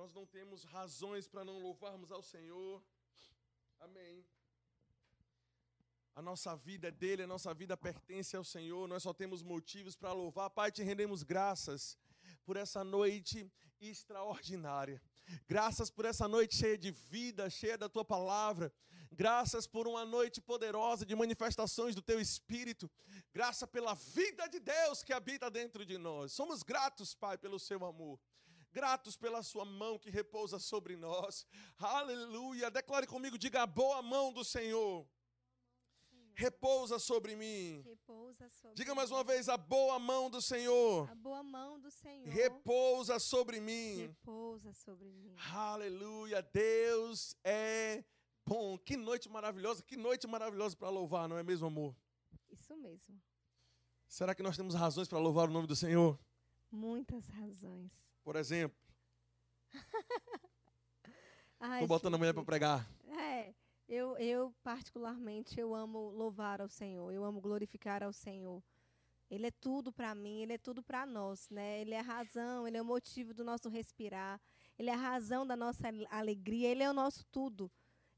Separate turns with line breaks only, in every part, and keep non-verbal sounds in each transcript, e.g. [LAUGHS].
Nós não temos razões para não louvarmos ao Senhor. Amém. A nossa vida é dele, a nossa vida pertence ao Senhor. Nós só temos motivos para louvar. Pai, te rendemos graças por essa noite extraordinária. Graças por essa noite cheia de vida, cheia da tua palavra. Graças por uma noite poderosa de manifestações do teu espírito. Graça pela vida de Deus que habita dentro de nós. Somos gratos, Pai, pelo seu amor. Gratos pela sua mão que repousa sobre nós. Aleluia. Declare comigo, diga a boa mão do Senhor repousa sobre mim.
Repousa sobre
Diga mais uma vez, a boa mão do Senhor.
A boa mão do Senhor.
Repousa sobre mim.
Repousa sobre mim.
Aleluia. Deus é bom. Que noite maravilhosa, que noite maravilhosa para louvar, não é mesmo, amor?
Isso mesmo.
Será que nós temos razões para louvar o nome do Senhor?
Muitas razões.
Por exemplo, [LAUGHS] tô botando a mulher para pregar.
É, eu, eu particularmente eu amo louvar ao Senhor, eu amo glorificar ao Senhor. Ele é tudo para mim, ele é tudo para nós, né? Ele é a razão, ele é o motivo do nosso respirar, ele é a razão da nossa ale- alegria, ele é o nosso tudo.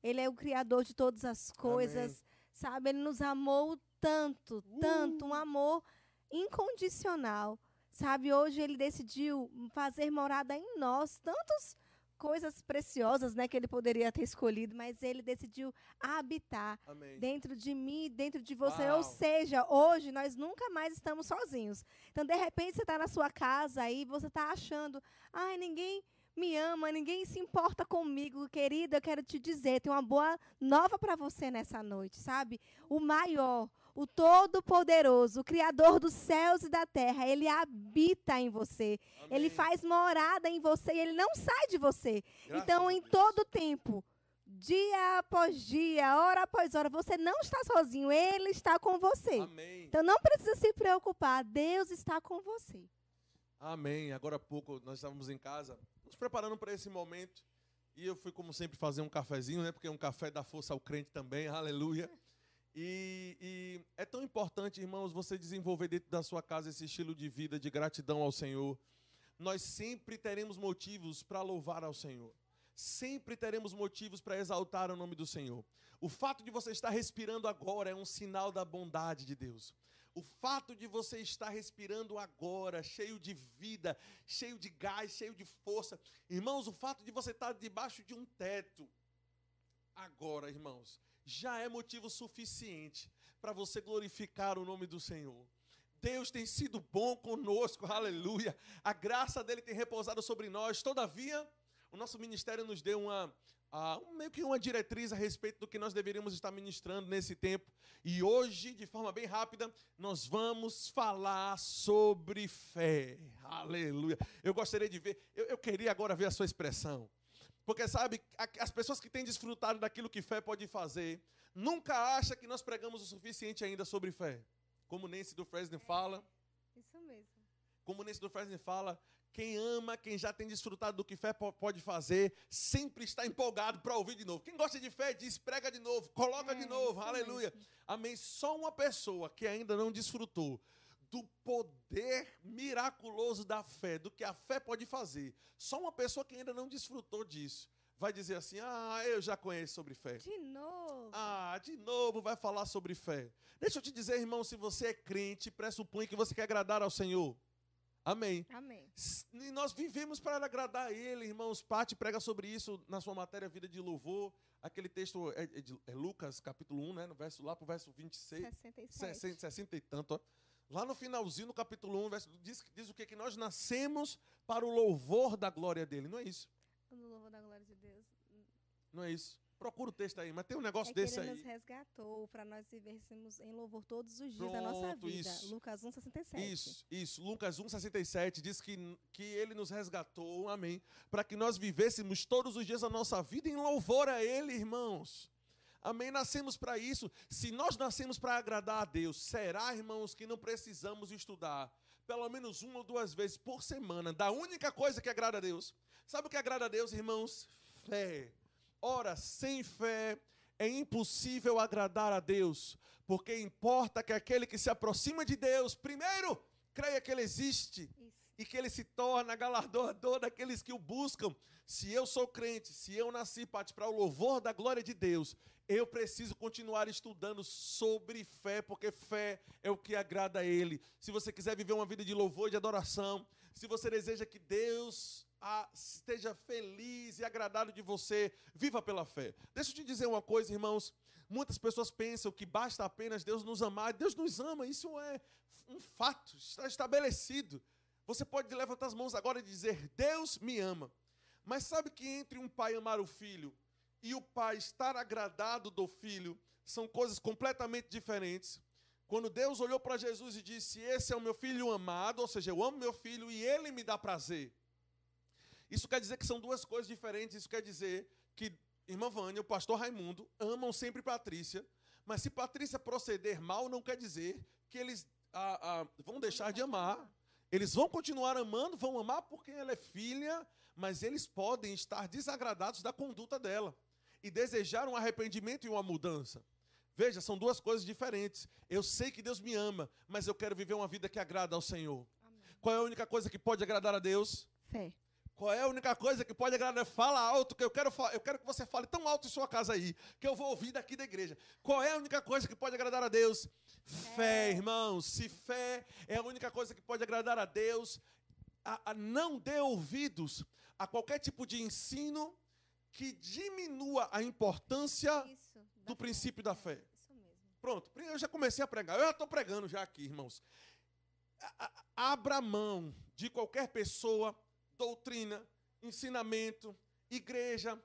Ele é o criador de todas as coisas, sabe? Ele nos amou tanto, tanto, um amor incondicional. Sabe, hoje ele decidiu fazer morada em nós, tantas coisas preciosas, né, que ele poderia ter escolhido, mas ele decidiu habitar
Amém.
dentro de mim, dentro de você.
Uau.
Ou seja, hoje nós nunca mais estamos sozinhos. Então, de repente, você está na sua casa aí, você está achando, ai, ninguém me ama, ninguém se importa comigo, querida. Eu quero te dizer, tem uma boa nova para você nessa noite, sabe? O maior, o todo-poderoso, o criador dos céus e da terra, ele habita em você. Ele
Amém.
faz morada em você e ele não sai de você.
Graças
então, em todo tempo, dia após dia, hora após hora, você não está sozinho, ele está com você.
Amém.
Então não precisa se preocupar, Deus está com você.
Amém. Agora há pouco nós estávamos em casa, nos preparando para esse momento. E eu fui, como sempre, fazer um cafezinho, né? Porque um café dá força ao crente também, aleluia. E, e é tão importante, irmãos, você desenvolver dentro da sua casa esse estilo de vida de gratidão ao Senhor. Nós sempre teremos motivos para louvar ao Senhor. Sempre teremos motivos para exaltar o nome do Senhor. O fato de você estar respirando agora é um sinal da bondade de Deus. O fato de você estar respirando agora, cheio de vida, cheio de gás, cheio de força. Irmãos, o fato de você estar debaixo de um teto, agora, irmãos, já é motivo suficiente para você glorificar o nome do Senhor. Deus tem sido bom conosco, aleluia. A graça dele tem repousado sobre nós. Todavia, o nosso ministério nos deu uma, ah, meio que uma diretriz a respeito do que nós deveríamos estar ministrando nesse tempo. E hoje, de forma bem rápida, nós vamos falar sobre fé. Aleluia. Eu gostaria de ver, eu, eu queria agora ver a sua expressão. Porque, sabe, as pessoas que têm desfrutado daquilo que fé pode fazer, nunca acham que nós pregamos o suficiente ainda sobre fé. Como Nancy do Fresno fala,
Isso mesmo.
como Nancy do Fresno fala, quem ama, quem já tem desfrutado do que fé po- pode fazer, sempre está empolgado para ouvir de novo. Quem gosta de fé diz, prega de novo, coloca
É,
de novo, aleluia.
mesmo.
Amém. Só uma pessoa que ainda não desfrutou do poder miraculoso da fé, do que a fé pode fazer. Só uma pessoa que ainda não desfrutou disso vai dizer assim: "Ah, eu já conheço sobre fé".
De novo.
Ah, de novo vai falar sobre fé. Deixa eu te dizer, irmão, se você é crente, pressupõe que você quer agradar ao Senhor. Amém.
Amém.
E nós vivemos para agradar a Ele, irmãos. Pati prega sobre isso na sua matéria Vida de Louvor. Aquele texto é, é de- é Lucas, capítulo 1, né? No verso, lá para o verso 26.
67.
60, 60 e tanto. ó. Lá no finalzinho, no capítulo 1, verso, diz, diz o quê? Que nós nascemos para o louvor da glória dele. Não é isso?
No louvor da glória de Deus.
Não é isso? Procura o texto aí, mas tem um negócio
É que
desse
ele nos
aí.
resgatou para nós vivêssemos em louvor todos os dias da nossa
Pronto,
vida.
isso.
Lucas 1,67.
Isso, isso. Lucas 1,67 diz que, que ele nos resgatou, amém, para que nós vivêssemos todos os dias da nossa vida em louvor a ele, irmãos. Amém? Nascemos para isso. Se nós nascemos para agradar a Deus, será, irmãos, que não precisamos estudar pelo menos uma ou duas vezes por semana da única coisa que agrada a Deus. Sabe o que agrada a Deus, irmãos? Fé. Ora, sem fé é impossível agradar a Deus, porque importa que aquele que se aproxima de Deus, primeiro, creia que ele existe. E que ele se torna galardoador daqueles que o buscam. Se eu sou crente, se eu nasci para o louvor da glória de Deus, eu preciso continuar estudando sobre fé, porque fé é o que agrada a Ele. Se você quiser viver uma vida de louvor e de adoração, se você deseja que Deus ah, esteja feliz e agradado de você, viva pela fé. Deixa eu te dizer uma coisa, irmãos. Muitas pessoas pensam que basta apenas Deus nos amar. Deus nos ama, isso é um fato, está estabelecido. Você pode levantar as mãos agora e dizer: Deus me ama. Mas sabe que entre um pai amar o filho e o pai estar agradado do filho são coisas completamente diferentes. Quando Deus olhou para Jesus e disse: Esse é o meu filho amado, ou seja, eu amo meu filho e ele me dá prazer. Isso quer dizer que são duas coisas diferentes. Isso quer dizer que irmã Vânia, o pastor Raimundo, amam sempre Patrícia, mas se Patrícia proceder mal, não quer dizer que eles ah, ah, vão deixar de amar. Eles vão continuar amando, vão amar porque ela é filha, mas eles podem estar desagradados da conduta dela e desejar um arrependimento e uma mudança. Veja, são duas coisas diferentes. Eu sei que Deus me ama, mas eu quero viver uma vida que agrada ao Senhor. Amém. Qual é a única coisa que pode agradar a Deus?
Fé.
Qual é a única coisa que pode agradar? Fala alto, que eu quero, eu quero que você fale tão alto em sua casa aí, que eu vou ouvir daqui da igreja. Qual é a única coisa que pode agradar a Deus? Fé, irmãos. Se fé é a única coisa que pode agradar a Deus, a, a não dê ouvidos a qualquer tipo de ensino que diminua a importância Isso, do princípio da fé. Isso mesmo. Pronto, eu já comecei a pregar. Eu já estou pregando já aqui, irmãos. Abra mão de qualquer pessoa, doutrina, ensinamento, igreja.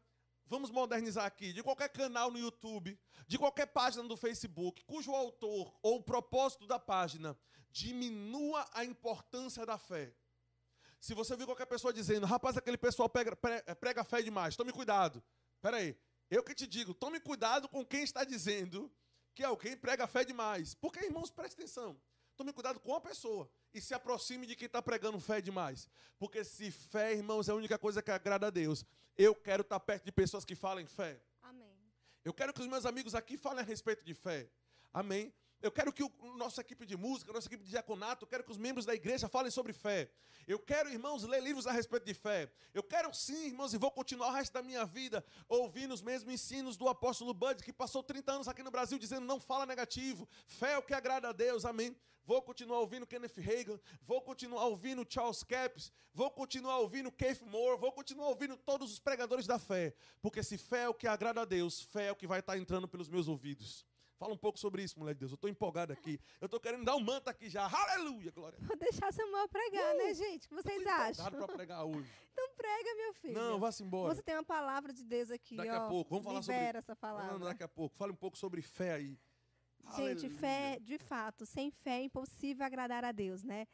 Vamos modernizar aqui. De qualquer canal no YouTube, de qualquer página do Facebook, cujo autor ou propósito da página diminua a importância da fé. Se você ouvir qualquer pessoa dizendo, rapaz, aquele pessoal prega, prega fé demais, tome cuidado. Espera aí, eu que te digo, tome cuidado com quem está dizendo que alguém prega fé demais. Porque, irmãos, preste atenção. Tome cuidado com a pessoa e se aproxime de quem está pregando fé demais. Porque se fé, irmãos, é a única coisa que agrada a Deus. Eu quero estar perto de pessoas que falem fé.
Amém.
Eu quero que os meus amigos aqui falem a respeito de fé. Amém. Eu quero que a nossa equipe de música, nossa equipe de diaconato, eu quero que os membros da igreja falem sobre fé. Eu quero, irmãos, ler livros a respeito de fé. Eu quero sim, irmãos, e vou continuar o resto da minha vida ouvindo os mesmos ensinos do apóstolo Bud, que passou 30 anos aqui no Brasil dizendo não fala negativo. Fé é o que agrada a Deus, amém. Vou continuar ouvindo Kenneth Reagan, vou continuar ouvindo Charles Capps, vou continuar ouvindo Keith Moore, vou continuar ouvindo todos os pregadores da fé. Porque se fé é o que agrada a Deus, fé é o que vai estar entrando pelos meus ouvidos. Fala um pouco sobre isso, mulher de Deus. Eu estou empolgado aqui. Eu estou querendo dar um manto aqui já. Aleluia, glória.
Vou deixar Samuel pregar, né, uh, né, gente? O que vocês acham?
para pregar hoje.
Então prega, meu filho.
Não, vá-se embora.
Você tem uma palavra de Deus aqui,
Daqui
ó.
a pouco. Vamos falar sobre...
essa palavra.
Não, daqui a pouco. Fale um pouco sobre fé aí.
Gente, Aleluia. fé, de fato, sem fé é impossível agradar a Deus, né?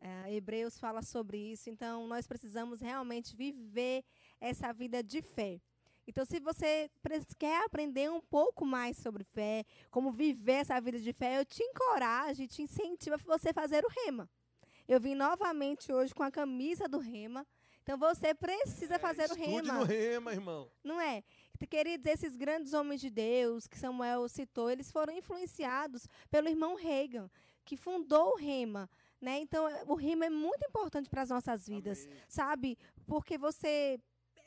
É, Hebreus fala sobre isso. Então, nós precisamos realmente viver essa vida de fé. Então, se você quer aprender um pouco mais sobre fé, como viver essa vida de fé, eu te encorajo e te incentivo a você fazer o rema. Eu vim novamente hoje com a camisa do rema. Então você precisa é, fazer o rema.
no rema, irmão.
Não é? Queridos, esses grandes homens de Deus que Samuel citou, eles foram influenciados pelo irmão Reagan, que fundou o rema. Né? Então, o rema é muito importante para as nossas vidas, Amém. sabe? Porque você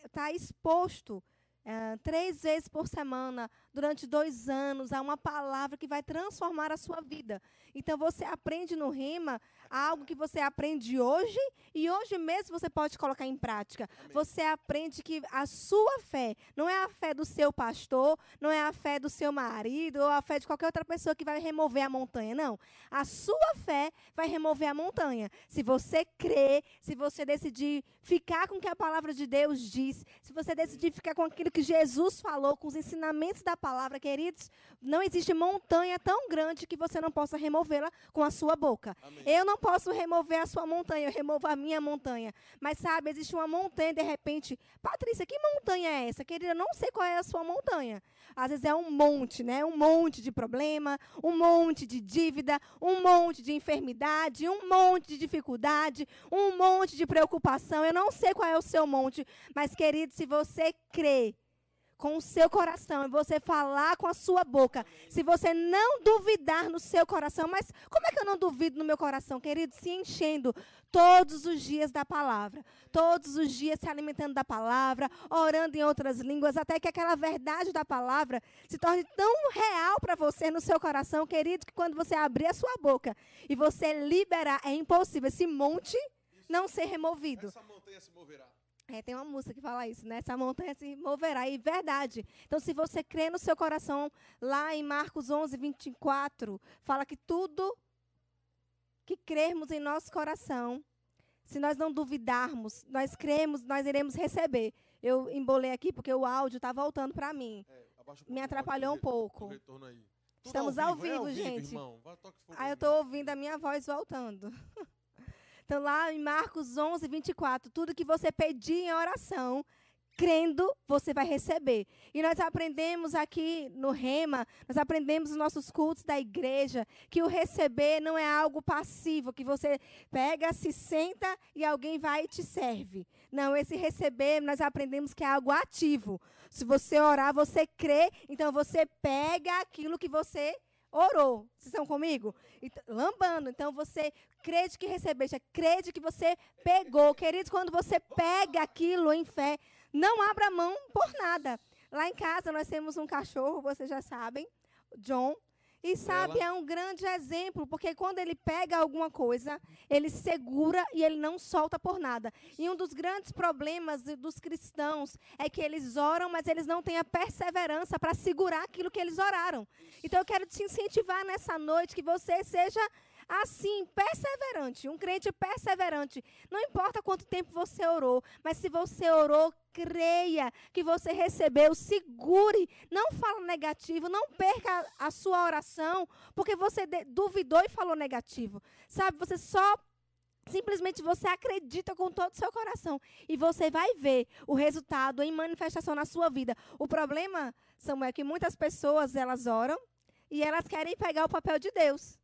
está exposto é, três vezes por semana, durante dois anos, a uma palavra que vai transformar a sua vida. Então, você aprende no rima algo que você aprende hoje e hoje mesmo você pode colocar em prática. Amém. Você aprende que a sua fé não é a fé do seu pastor, não é a fé do seu marido ou a fé de qualquer outra pessoa que vai remover a montanha. Não. A sua fé vai remover a montanha. Se você crer, se você decidir ficar com o que a palavra de Deus diz, se você decidir ficar com aquilo que Jesus falou, com os ensinamentos da palavra, queridos, não existe montanha tão grande que você não possa removê-la com a sua boca. Amém. Eu não posso remover a sua montanha, eu removo a minha montanha. Mas sabe, existe uma montanha de repente. Patrícia, que montanha é essa? Querida, eu não sei qual é a sua montanha. Às vezes é um monte, né? Um monte de problema, um monte de dívida, um monte de enfermidade, um monte de dificuldade, um monte de preocupação. Eu não sei qual é o seu monte, mas querido, se você crê com o seu coração, é você falar com a sua boca. Se você não duvidar no seu coração, mas como é que eu não duvido no meu coração, querido? Se enchendo todos os dias da palavra, todos os dias se alimentando da palavra, orando em outras línguas, até que aquela verdade da palavra se torne tão real para você no seu coração, querido, que quando você abrir a sua boca e você liberar, é impossível esse monte não ser removido.
Essa montanha se moverá.
É, tem uma música que fala isso, né? Essa montanha se moverá. E verdade. Então, se você crê no seu coração, lá em Marcos 11, 24, fala que tudo que crermos em nosso coração, se nós não duvidarmos, nós cremos, nós iremos receber. Eu embolei aqui porque o áudio está voltando para mim.
É, um
Me atrapalhou um pouco. Estamos ao vivo,
é
gente.
irmão. Vai, toque fogo
Ah,
aí,
eu estou ouvindo a minha voz voltando. [LAUGHS] Então, lá em Marcos 11, 24, tudo que você pedir em oração, crendo, você vai receber. E nós aprendemos aqui no Rema, nós aprendemos nos nossos cultos da igreja, que o receber não é algo passivo, que você pega, se senta e alguém vai e te serve. Não, esse receber, nós aprendemos que é algo ativo. Se você orar, você crê, então você pega aquilo que você orou. Vocês estão comigo? Então, lambando. Então você crede que recebeste, crede que você pegou. Queridos, quando você pega aquilo em fé, não abra mão por nada. Lá em casa nós temos um cachorro, vocês já sabem, John. E sabe, é um grande exemplo, porque quando ele pega alguma coisa, ele segura e ele não solta por nada. E um dos grandes problemas dos cristãos é que eles oram, mas eles não têm a perseverança para segurar aquilo que eles oraram. Então eu quero te incentivar nessa noite que você seja assim, perseverante, um crente perseverante. Não importa quanto tempo você orou, mas se você orou, creia que você recebeu, segure, não fala negativo, não perca a sua oração, porque você duvidou e falou negativo. Sabe, você só Simplesmente você acredita com todo o seu coração e você vai ver o resultado em manifestação na sua vida. O problema, Samuel, é que muitas pessoas elas oram e elas querem pegar o papel de Deus,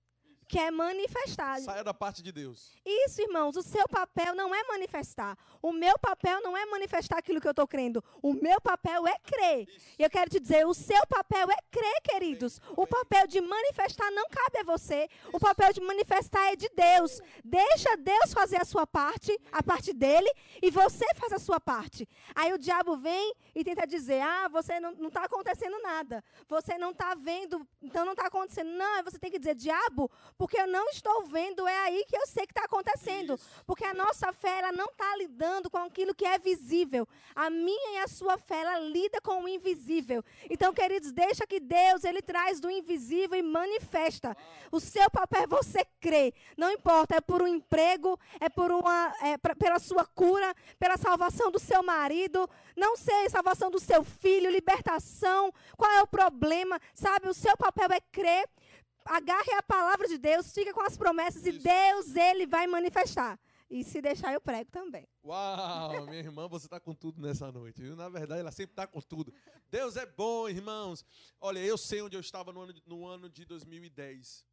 que é manifestar.
Saia da parte de Deus.
Isso, irmãos, o seu papel não é manifestar. O meu papel não é manifestar aquilo que eu estou crendo. O meu papel é crer. E eu quero te dizer, o seu papel é crer, queridos. O papel de manifestar não cabe a você. O papel de manifestar é de Deus. Deixa Deus fazer a sua parte, a parte dele, e você faz a sua parte. Aí o diabo vem e tenta dizer: ah, você não está acontecendo nada. Você não está vendo, então não está acontecendo. Não, você tem que dizer: diabo, porque eu não estou vendo, é aí que eu sei que está acontecendo. Porque a nossa fé, ela não está lidando com aquilo que é visível. A minha e a sua fé, ela lida com o invisível. Então, queridos, deixa que Deus, ele traz do invisível e manifesta. O seu papel é você crer. Não importa, é por um emprego, é por uma, é pra- pela sua cura, pela salvação do seu marido, não sei, salvação do seu filho, libertação. Qual é o problema? Sabe, o seu papel é crer. Agarre a palavra de Deus, fica com as promessas e
Isso.
Deus, ele vai manifestar. E se deixar, eu prego também.
Uau, minha irmã, você está com tudo nessa noite. Viu? Na verdade, ela sempre está com tudo. Deus é bom, irmãos. Olha, eu sei onde eu estava no ano de, no ano de 2010.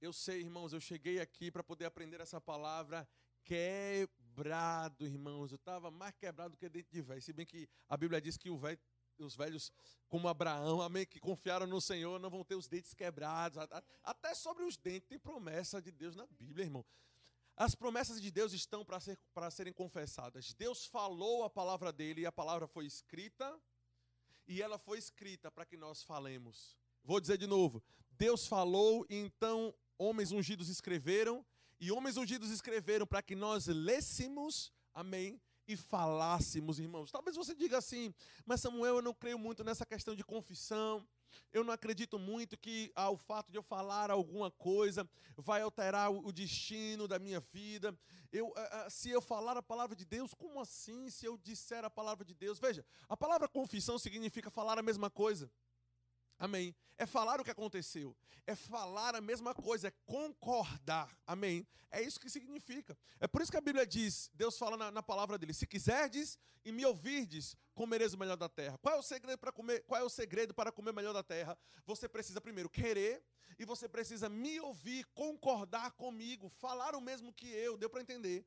Eu sei, irmãos, eu cheguei aqui para poder aprender essa palavra quebrado, irmãos. Eu estava mais quebrado do que dentro de velho. Se bem que a Bíblia diz que o velho, os velhos, como Abraão, amém, que confiaram no Senhor, não vão ter os dentes quebrados. Até sobre os dentes tem promessa de Deus na Bíblia, irmão. As promessas de Deus estão para ser, para serem confessadas. Deus falou a palavra dele e a palavra foi escrita e ela foi escrita para que nós falemos. Vou dizer de novo. Deus falou e então homens ungidos escreveram e homens ungidos escreveram para que nós lêssemos, amém, e falássemos, irmãos. Talvez você diga assim, mas Samuel, eu não creio muito nessa questão de confissão. Eu não acredito muito que ah, o fato de eu falar alguma coisa vai alterar o, destino da minha vida. Eu, ah, ah, se eu falar a palavra de Deus, como assim? Se eu disser a palavra de Deus, veja, a palavra confissão significa falar a mesma coisa. Amém. É falar o que aconteceu. É falar a mesma coisa, é concordar. Amém. É isso que significa. É por isso que a Bíblia diz, Deus fala na, na palavra dele: se quiserdes e me ouvirdes, comereis o melhor da terra. Qual é o segredo para comer? Qual é o segredo para comer o melhor da terra? Você precisa primeiro querer e você precisa me ouvir, concordar comigo, falar o mesmo que eu. Deu para entender?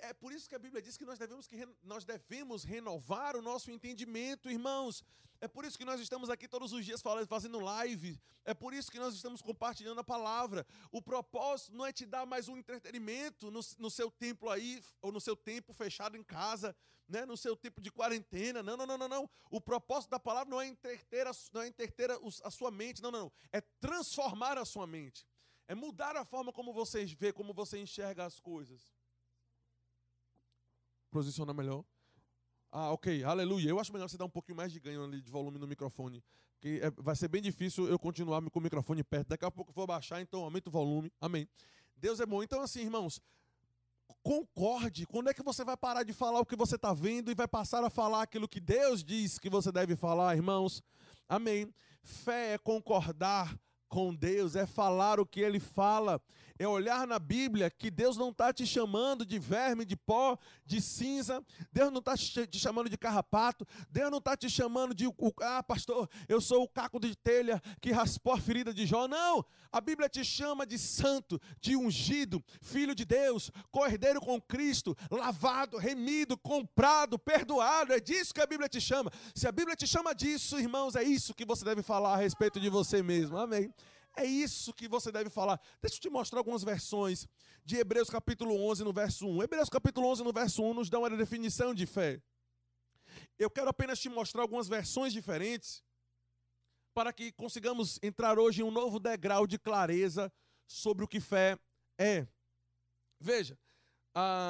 É por isso que a Bíblia diz que nós devemos, que nós devemos renovar o nosso entendimento, irmãos. É por isso que nós estamos aqui todos os dias falando, fazendo live. É por isso que nós estamos compartilhando a palavra. O propósito não é te dar mais um entretenimento no, no seu templo aí, ou no seu tempo fechado em casa, né? no seu tempo de quarentena. Não, não, não, não, não. O propósito da palavra não é entreter a, não é entreter a, a sua mente. Não, não, não. É transformar a sua mente. É mudar a forma como você vê, como você enxerga as coisas. Posicionar melhor. Ah, ok, aleluia. Eu acho melhor você dar um pouquinho mais de ganho ali de volume no microfone. Porque é, vai ser bem difícil eu continuar com o microfone perto. Daqui a pouco eu vou baixar, então aumenta o volume. Amém. Deus é bom. Então, assim, irmãos, concorde. Quando é que você vai parar de falar o que você está vendo e vai passar a falar aquilo que Deus diz que você deve falar, irmãos? Amém. Fé é concordar com Deus, é falar o que ele fala, é olhar na Bíblia que Deus não está te chamando de verme, de pó, de cinza, Deus não está te chamando de carrapato, Deus não está te chamando de, ah, pastor, eu sou o caco de telha que raspou a ferida de Jó. Não, a Bíblia te chama de santo, de ungido, filho de Deus, cordeiro com Cristo, lavado, remido, comprado, perdoado. É disso que a Bíblia te chama. Se a Bíblia te chama disso, irmãos, é isso que você deve falar a respeito de você mesmo. Amém. É isso que você deve falar. Deixa eu te mostrar algumas versões de Hebreus capítulo 11, no verso 1. Hebreus capítulo 11, no verso 1, nos dá uma definição de fé. Eu quero apenas te mostrar algumas versões diferentes para que consigamos entrar hoje em um novo degrau de clareza sobre o que fé é. Veja,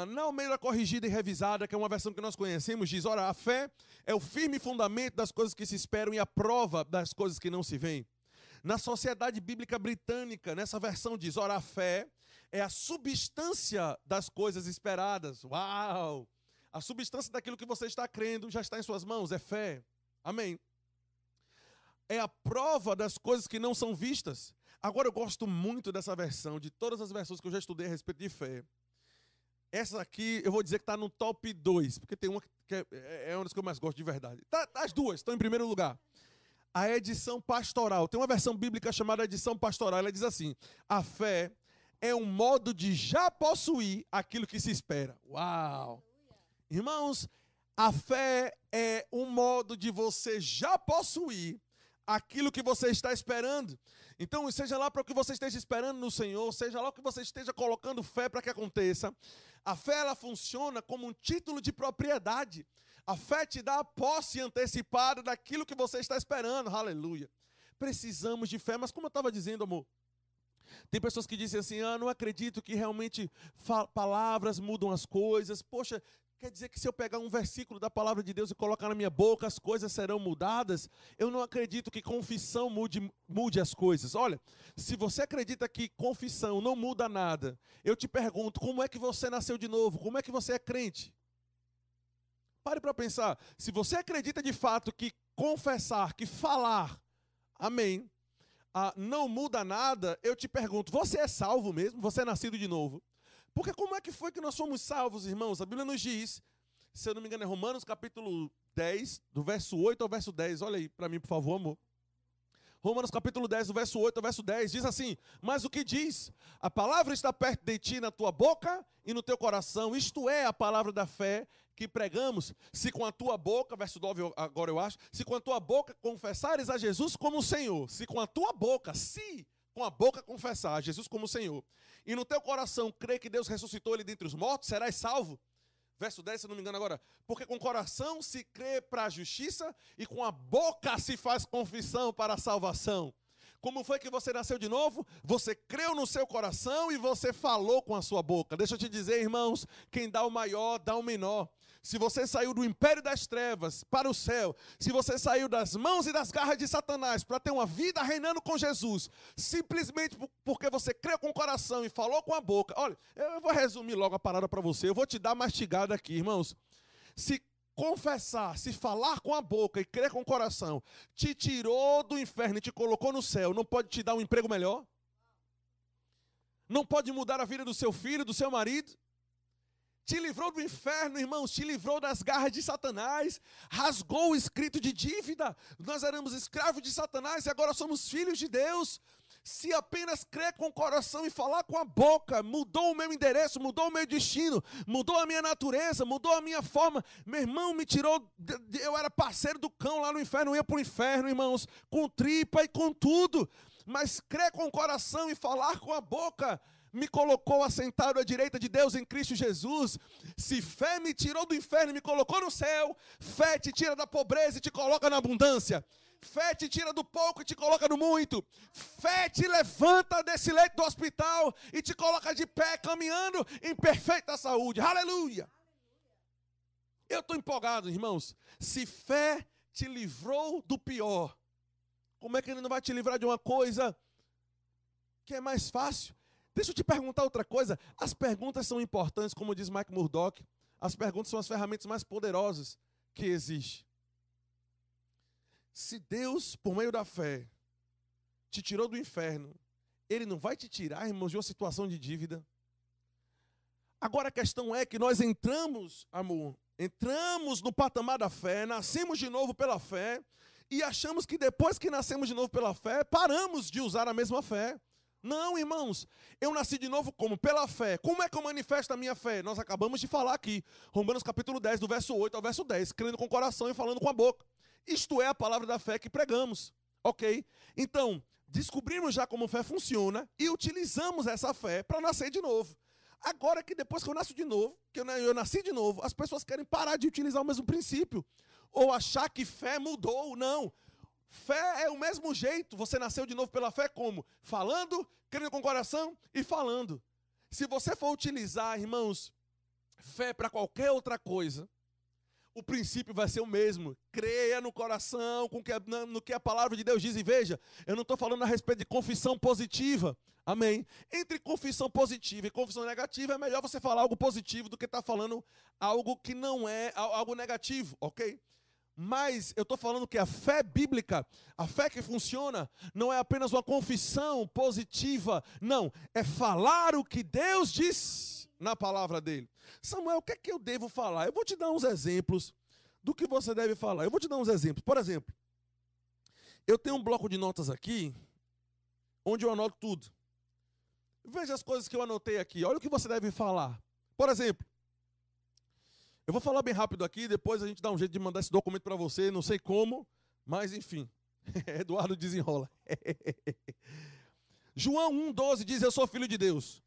na Almeida Corrigida e Revisada, que é uma versão que nós conhecemos, diz: Ora, a fé é o firme fundamento das coisas que se esperam e a prova das coisas que não se veem. Na Sociedade Bíblica Britânica, nessa versão diz: ora, a fé é a substância das coisas esperadas. Uau! A substância daquilo que você está crendo já está em suas mãos, é fé. Amém. É a prova das coisas que não são vistas. Agora eu gosto muito dessa versão, de todas as versões que eu já estudei a respeito de fé. Essa aqui eu vou dizer que está no top 2, porque tem uma que é, é uma das que eu mais gosto de verdade. Tá, as duas estão em primeiro lugar a edição pastoral. Tem uma versão bíblica chamada edição pastoral. Ela diz assim: a fé é um modo de já possuir aquilo que se espera. Uau! Irmãos, a fé é um modo de você já possuir aquilo que você está esperando. Então, seja lá para o que você esteja esperando no Senhor, seja lá o que você esteja colocando fé para que aconteça, a fé ela funciona como um título de propriedade. A fé te dá a posse antecipada daquilo que você está esperando. Aleluia. Precisamos de fé, mas como eu estava dizendo, amor, tem pessoas que dizem assim: ah, não acredito que realmente palavras mudam as coisas. Poxa, quer dizer que se eu pegar um versículo da palavra de Deus e colocar na minha boca, as coisas serão mudadas? Eu não acredito que confissão mude, mude as coisas. Olha, se você acredita que confissão não muda nada, eu te pergunto: como é que você nasceu de novo? Como é que você é crente? Pare para pensar. Se você acredita de fato que confessar, que falar, amém, ah, não muda nada, eu te pergunto: você é salvo mesmo? Você é nascido de novo? Porque como é que foi que nós somos salvos, irmãos? A Bíblia nos diz, se eu não me engano, é Romanos capítulo 10, do verso 8 ao verso 10. Olha aí para mim, por favor, amor. Romanos capítulo 10, do verso 8 ao verso 10, diz assim: Mas o que diz? A palavra está perto de ti na tua boca e no teu coração, isto é a palavra da fé que pregamos, se com a tua boca, verso 9 agora eu acho, se com a tua boca confessares a Jesus como Senhor, se com a tua boca, se com a boca confessar a Jesus como Senhor, e no teu coração crer que Deus ressuscitou ele dentre os mortos, serás salvo. Verso 10, se não me engano agora. Porque com o coração se crê para a justiça e com a boca se faz confissão para a salvação. Como foi que você nasceu de novo? Você creu no seu coração e você falou com a sua boca. Deixa eu te dizer, irmãos, quem dá o maior, dá o menor se você saiu do império das trevas para o céu, se você saiu das mãos e das garras de Satanás para ter uma vida reinando com Jesus, simplesmente porque você creu com o coração e falou com a boca. Olha, eu vou resumir logo a parada para você, eu vou te dar mastigada aqui, irmãos. Se confessar, se falar com a boca e crer com o coração, te tirou do inferno e te colocou no céu, não pode te dar um emprego melhor? Não pode mudar a vida do seu filho, do seu marido? Te livrou do inferno, irmãos, te livrou das garras de Satanás, rasgou o escrito de dívida. Nós éramos escravos de Satanás e agora somos filhos de Deus. Se apenas crer com o coração e falar com a boca, mudou o meu endereço, mudou o meu destino, mudou a minha natureza, mudou a minha forma. Meu irmão me tirou. Eu era parceiro do cão lá no inferno, eu ia para o inferno, irmãos, com tripa e com tudo. Mas crer com o coração e falar com a boca me colocou assentado à direita de Deus em Cristo Jesus. Se fé me tirou do inferno e me colocou no céu, fé te tira da pobreza e te coloca na abundância. Fé te tira do pouco e te coloca no muito. Fé te levanta desse leito do hospital e te coloca de pé, caminhando em perfeita saúde. Aleluia! Eu estou empolgado, irmãos. Se fé te livrou do pior, como é que ele não vai te livrar de uma coisa que é mais fácil? Deixa eu te perguntar outra coisa. As perguntas são importantes, como diz Mike Murdock. As perguntas são as ferramentas mais poderosas que existem. Se Deus, por meio da fé, te tirou do inferno, Ele não vai te tirar, irmãos, de uma situação de dívida. Agora a questão é que nós entramos, amor, entramos no patamar da fé, nascemos de novo pela fé, e achamos que depois que nascemos de novo pela fé, paramos de usar a mesma fé. Não, irmãos, eu nasci de novo como? Pela fé. Como é que eu manifesto a minha fé? Nós acabamos de falar aqui, Romanos capítulo 10, do verso 8 ao verso 10, crendo com o coração e falando com a boca. Isto é a palavra da fé que pregamos, ok? Então, descobrimos já como fé funciona e utilizamos essa fé para nascer de novo. Agora que depois que eu nasço de novo, que eu, nasci de novo, as pessoas querem parar de utilizar o mesmo princípio. Ou achar que fé mudou. Não. Fé é o mesmo jeito. Você nasceu de novo pela fé como? Falando, crendo com o coração e falando. Se você for utilizar, irmãos, fé para qualquer outra coisa, o princípio vai ser o mesmo. Creia no coração, com que, no que a palavra de Deus diz. E veja, eu não estou falando a respeito de confissão positiva. Amém. Entre confissão positiva e confissão negativa, é melhor você falar algo positivo do que estar tá falando algo que não é algo negativo, ok? Mas eu estou falando que a fé bíblica, a fé que funciona, não é apenas uma confissão positiva, não, é falar o que Deus diz na palavra dele. Samuel, o que é que eu devo falar? Eu vou te dar uns exemplos do que você deve falar. Eu vou te dar uns exemplos. Por exemplo, eu tenho um bloco de notas aqui, onde eu anoto tudo. Veja as coisas que eu anotei aqui. Olha o que você deve falar. Por exemplo, eu vou falar bem rápido aqui, depois a gente dá um jeito de mandar esse documento para você, não sei como, mas enfim. [LAUGHS] Eduardo desenrola. [LAUGHS] João 1,12 diz: Eu sou filho de Deus.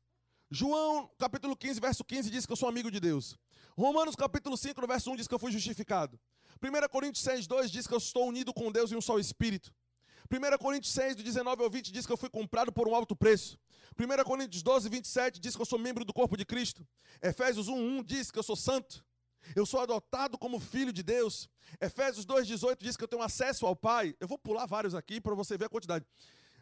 João capítulo 15, verso 15 diz que eu sou amigo de Deus. Romanos capítulo 5, no verso 1 diz que eu fui justificado. 1 Coríntios 6, 2 diz que eu estou unido com Deus em um só espírito. 1 Coríntios 6, do 19 ao 20 diz que eu fui comprado por um alto preço. 1 Coríntios 12, 27 diz que eu sou membro do corpo de Cristo. Efésios 1, 1 diz que eu sou santo. Eu sou adotado como filho de Deus. Efésios 2,18 diz que eu tenho acesso ao Pai. Eu vou pular vários aqui para você ver a quantidade.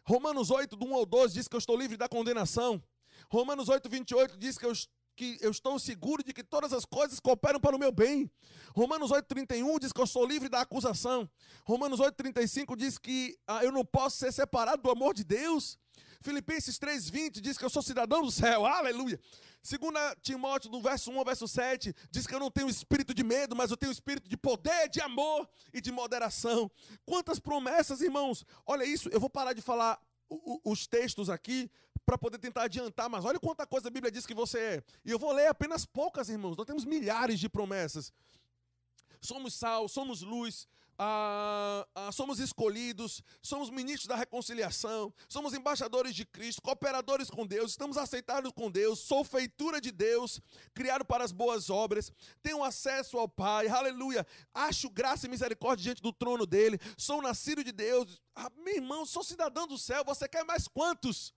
Romanos 8, do 1 ao 12, diz que eu estou livre da condenação. Romanos 8, 28 diz que eu, que eu estou seguro de que todas as coisas cooperam para o meu bem. Romanos 8, 31 diz que eu sou livre da acusação. Romanos 8, 35 diz que ah, eu não posso ser separado do amor de Deus. Filipenses 3,20 diz que eu sou cidadão do céu. [LAUGHS] Aleluia. Segunda Timóteo, do verso 1 ao verso 7, diz que eu não tenho espírito de medo, mas eu tenho espírito de poder, de amor e de moderação. Quantas promessas, irmãos. Olha isso, eu vou parar de falar os textos aqui para poder tentar adiantar, mas olha quanta coisa a Bíblia diz que você é. E eu vou ler apenas poucas, irmãos. Nós temos milhares de promessas. Somos sal, somos luz, ah, ah, somos escolhidos, somos ministros da reconciliação, somos embaixadores de Cristo, cooperadores com Deus, estamos aceitados com Deus, sou feitura de Deus, criado para as boas obras, tenho acesso ao Pai, aleluia, acho graça e misericórdia diante do trono dele, sou nascido de Deus, ah, meu irmão, sou cidadão do céu, você quer mais quantos?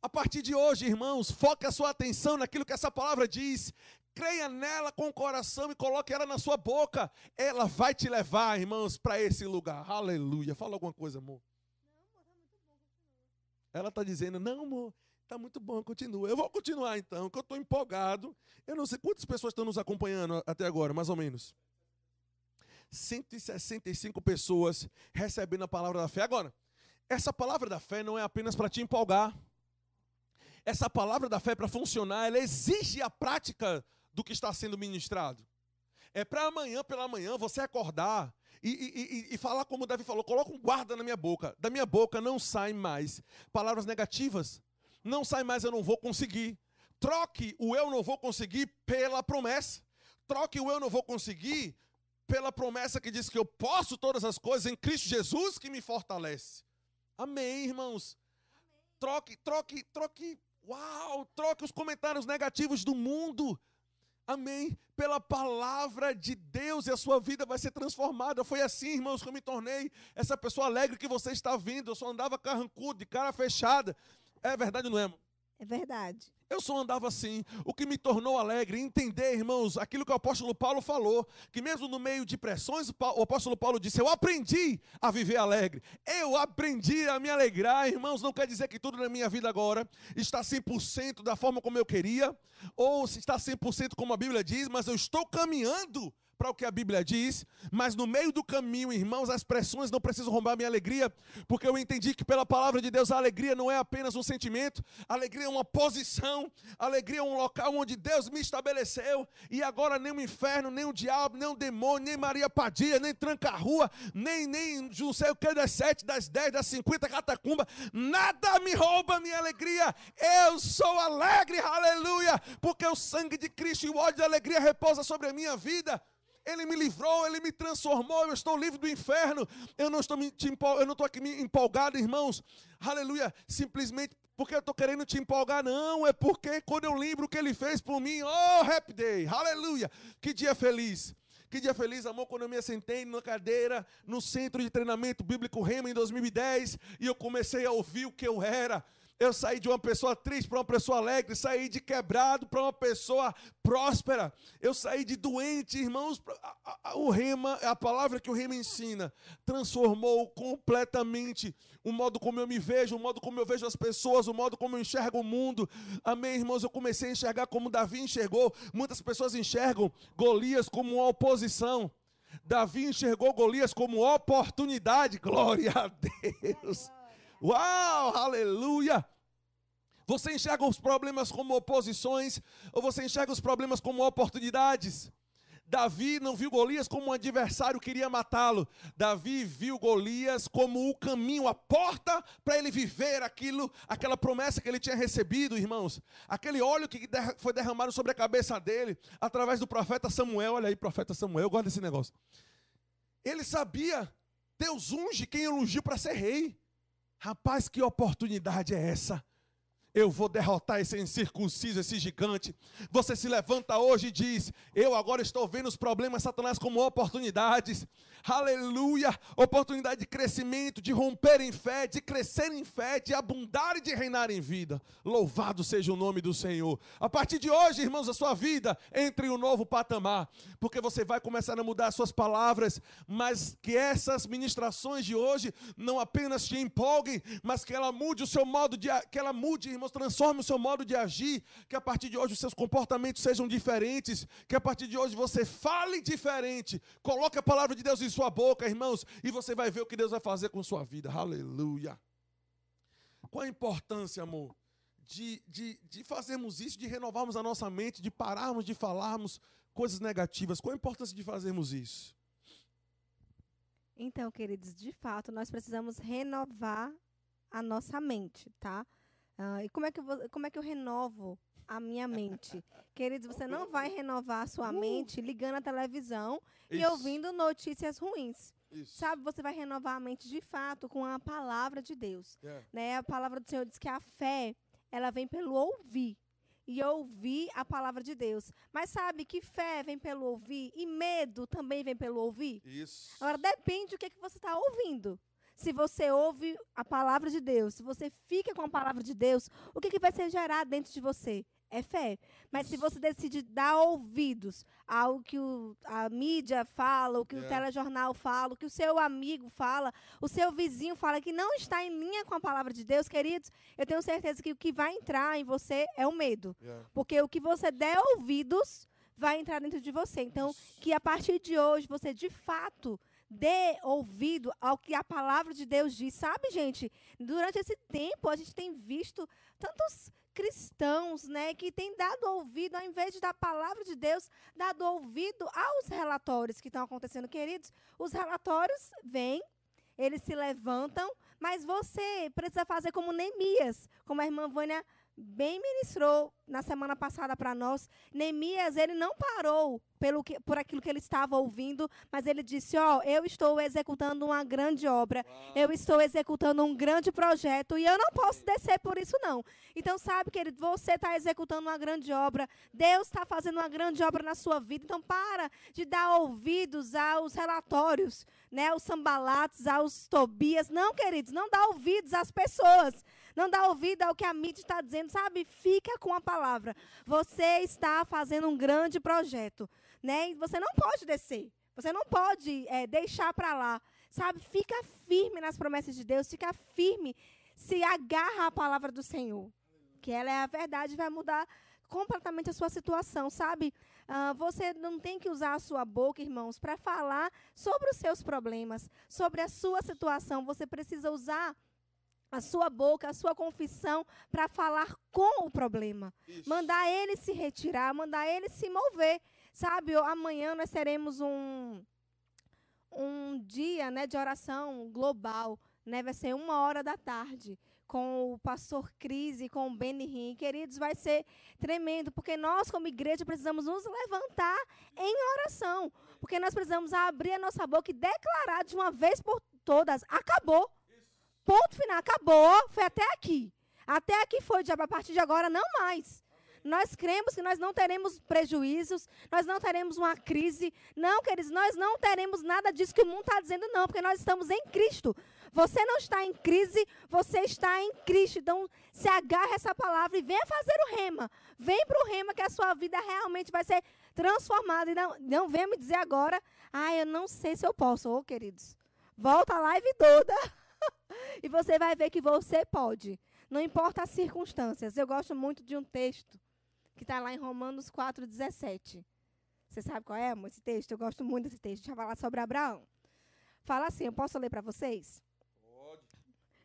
A partir de hoje, irmãos, foque a sua atenção naquilo que essa palavra diz creia nela com o coração e coloque ela na sua boca. Ela vai te levar, irmãos, para esse lugar. Aleluia. Fala alguma coisa, amor. Não, amor, tá muito bom. Ela está dizendo, não, amor, tá muito bom, continua. Eu vou continuar então, que eu estou empolgado. Eu não sei quantas pessoas estão nos acompanhando até agora, mais ou menos. 165 pessoas recebendo a palavra da fé. Agora, essa palavra da fé não é apenas para te empolgar. Essa palavra da fé, para funcionar, ela exige a prática do que está sendo ministrado. É para amanhã pela manhã você acordar e, e, e, falar como Davi falou: coloca um guarda na minha boca. Da minha boca não saem mais palavras negativas. Não sai mais, eu não vou conseguir. Troque o eu não vou conseguir pela promessa. Troque o eu não vou conseguir pela promessa que diz que eu posso todas as coisas em Cristo Jesus que me fortalece. Amém, irmãos. Troque, troque, troque. Uau, troque os comentários negativos do mundo. Amém. Pela palavra de Deus e a sua vida vai ser transformada. Foi assim, irmãos, que eu me tornei essa pessoa alegre que você está vindo. Eu só andava carrancudo, de cara fechada. É verdade não é?
É verdade.
Eu só andava assim. O que me tornou alegre, entender, irmãos, aquilo que o apóstolo Paulo falou, que mesmo no meio de pressões, o apóstolo Paulo disse: Eu aprendi a viver alegre. Eu aprendi a me alegrar, irmãos. Não quer dizer que tudo na minha vida agora está 100% da forma como eu queria, ou se está 100% como a Bíblia diz, mas eu estou caminhando para o que a Bíblia diz, mas no meio do caminho, irmãos, as pressões não precisam roubar minha alegria, porque eu entendi que pela palavra de Deus a alegria não é apenas um sentimento, a alegria é uma posição, a alegria é um local onde Deus me estabeleceu, e agora nem o inferno, nem o diabo, nem o demônio, nem Maria Padilha, nem tranca-rua, nem, nem não sei o que das sete, das dez, das cinquenta catacumba, nada me rouba minha alegria, eu sou alegre, aleluia, porque o sangue de Cristo e o ódio da alegria repousa sobre a minha vida. Ele me livrou, Ele me transformou, eu estou livre do inferno. Eu não estou, me, eu não estou aqui me empolgado, irmãos. Aleluia. Simplesmente porque eu estou querendo te empolgar, não. É porque quando eu lembro o que Ele fez por mim, oh, happy day, aleluia. Que dia feliz. Que dia feliz, amor, quando eu me assentei na cadeira no centro de treinamento bíblico Rema em 2010 e eu comecei a ouvir o que eu era. Eu saí de uma pessoa triste para uma pessoa alegre, saí de quebrado para uma pessoa próspera. Eu saí de doente, irmãos. O rema, a palavra que o rema ensina, transformou completamente o modo como eu me vejo, o modo como eu vejo as pessoas, o modo como eu enxergo o mundo. Amém, irmãos? Eu comecei a enxergar como Davi enxergou. Muitas pessoas enxergam Golias como uma oposição. Davi enxergou Golias como oportunidade. Glória a Deus. Uau, aleluia! Você enxerga os problemas como oposições ou você enxerga os problemas como oportunidades? Davi não viu Golias como um adversário que queria matá-lo. Davi viu Golias como o caminho, a porta para ele viver aquilo, aquela promessa que ele tinha recebido, irmãos. Aquele óleo que foi derramado sobre a cabeça dele através do profeta Samuel. Olha aí, profeta Samuel, eu gosto desse negócio. Ele sabia, Deus unge quem ele ungiu para ser rei. Rapaz, que oportunidade é essa? eu vou derrotar esse incircunciso, esse gigante. Você se levanta hoje e diz: Eu agora estou vendo os problemas Satanás como oportunidades. Aleluia! Oportunidade de crescimento, de romper em fé, de crescer em fé, de abundar e de reinar em vida. Louvado seja o nome do Senhor. A partir de hoje, irmãos, a sua vida entre em um novo patamar, porque você vai começar a mudar as suas palavras, mas que essas ministrações de hoje não apenas te empolguem, mas que ela mude o seu modo de que ela mude, irmãos, transforme o seu modo de agir, que a partir de hoje os seus comportamentos sejam diferentes, que a partir de hoje você fale diferente, coloque a palavra de Deus em sua boca, irmãos, e você vai ver o que Deus vai fazer com sua vida. Aleluia. Qual a importância, amor, de, de, de fazermos isso, de renovarmos a nossa mente, de pararmos de falarmos coisas negativas? Qual a importância de fazermos isso?
Então, queridos, de fato, nós precisamos renovar a nossa mente, tá? Uh, e como é, que eu, como é que eu renovo a minha mente? Queridos, você não vai renovar a sua uh. mente ligando a televisão Isso. e ouvindo notícias ruins. Isso. Sabe, você vai renovar a mente de fato com a palavra de Deus. Yeah. Né? A palavra do Senhor diz que a fé, ela vem pelo ouvir. E ouvir a palavra de Deus. Mas sabe que fé vem pelo ouvir e medo também vem pelo ouvir?
Isso.
Agora depende do que, que você está ouvindo se você ouve a palavra de Deus, se você fica com a palavra de Deus, o que, que vai ser gerado dentro de você? É fé. Mas se você decide dar ouvidos ao que o, a mídia fala, o que yeah. o telejornal fala, o que o seu amigo fala, o seu vizinho fala que não está em linha com a palavra de Deus, queridos, eu tenho certeza que o que vai entrar em você é o medo. Yeah. Porque o que você der ouvidos vai entrar dentro de você. Então, Isso. que a partir de hoje você de fato Dê ouvido ao que a palavra de Deus diz. Sabe, gente, durante esse tempo a gente tem visto tantos cristãos, né, que têm dado ouvido, ao invés de dar palavra de Deus, dado ouvido aos relatórios que estão acontecendo, queridos. Os relatórios vêm, eles se levantam, mas você precisa fazer como Neemias, como a irmã Vânia bem ministrou na semana passada para nós. Neemias, ele não parou pelo que, por aquilo que ele estava ouvindo, mas ele disse: Ó, oh, eu estou executando uma grande obra, Uau. eu estou executando um grande projeto e eu não posso descer por isso, não. Então, sabe, querido, você está executando uma grande obra, Deus está fazendo uma grande obra na sua vida, então para de dar ouvidos aos relatórios, né, aos sambalates, aos tobias. Não, queridos, não dá ouvidos às pessoas. Não dá ouvido ao que a mídia está dizendo, sabe? Fica com a palavra. Você está fazendo um grande projeto, né? E você não pode descer. Você não pode é, deixar para lá, sabe? Fica firme nas promessas de Deus. Fica firme. Se agarra à palavra do Senhor, que ela é a verdade, vai mudar completamente a sua situação, sabe? Uh, você não tem que usar a sua boca, irmãos, para falar sobre os seus problemas, sobre a sua situação. Você precisa usar a sua boca, a sua confissão para falar com o problema. Isso. Mandar ele se retirar, mandar ele se mover. Sabe, amanhã nós teremos um, um dia né, de oração global. Né, vai ser uma hora da tarde com o pastor Cris e com o Benny Rim. Queridos, vai ser tremendo, porque nós, como igreja, precisamos nos levantar em oração. Porque nós precisamos abrir a nossa boca e declarar de uma vez por todas: acabou. Ponto final, acabou, foi até aqui. Até aqui foi, a partir de agora não mais. Nós cremos que nós não teremos prejuízos, nós não teremos uma crise. Não, queridos, nós não teremos nada disso que o mundo está dizendo, não, porque nós estamos em Cristo. Você não está em crise, você está em Cristo. Então, se agarre essa palavra e venha fazer o rema. Vem para o rema que a sua vida realmente vai ser transformada. E não, não venha me dizer agora, ah, eu não sei se eu posso. Ô, oh, queridos, volta a live toda. [LAUGHS] e você vai ver que você pode. Não importa as circunstâncias. Eu gosto muito de um texto que está lá em Romanos 4,17. Você sabe qual é esse texto? Eu gosto muito desse texto. Deixa eu falar sobre Abraão. Fala assim, eu posso ler para vocês? Pode.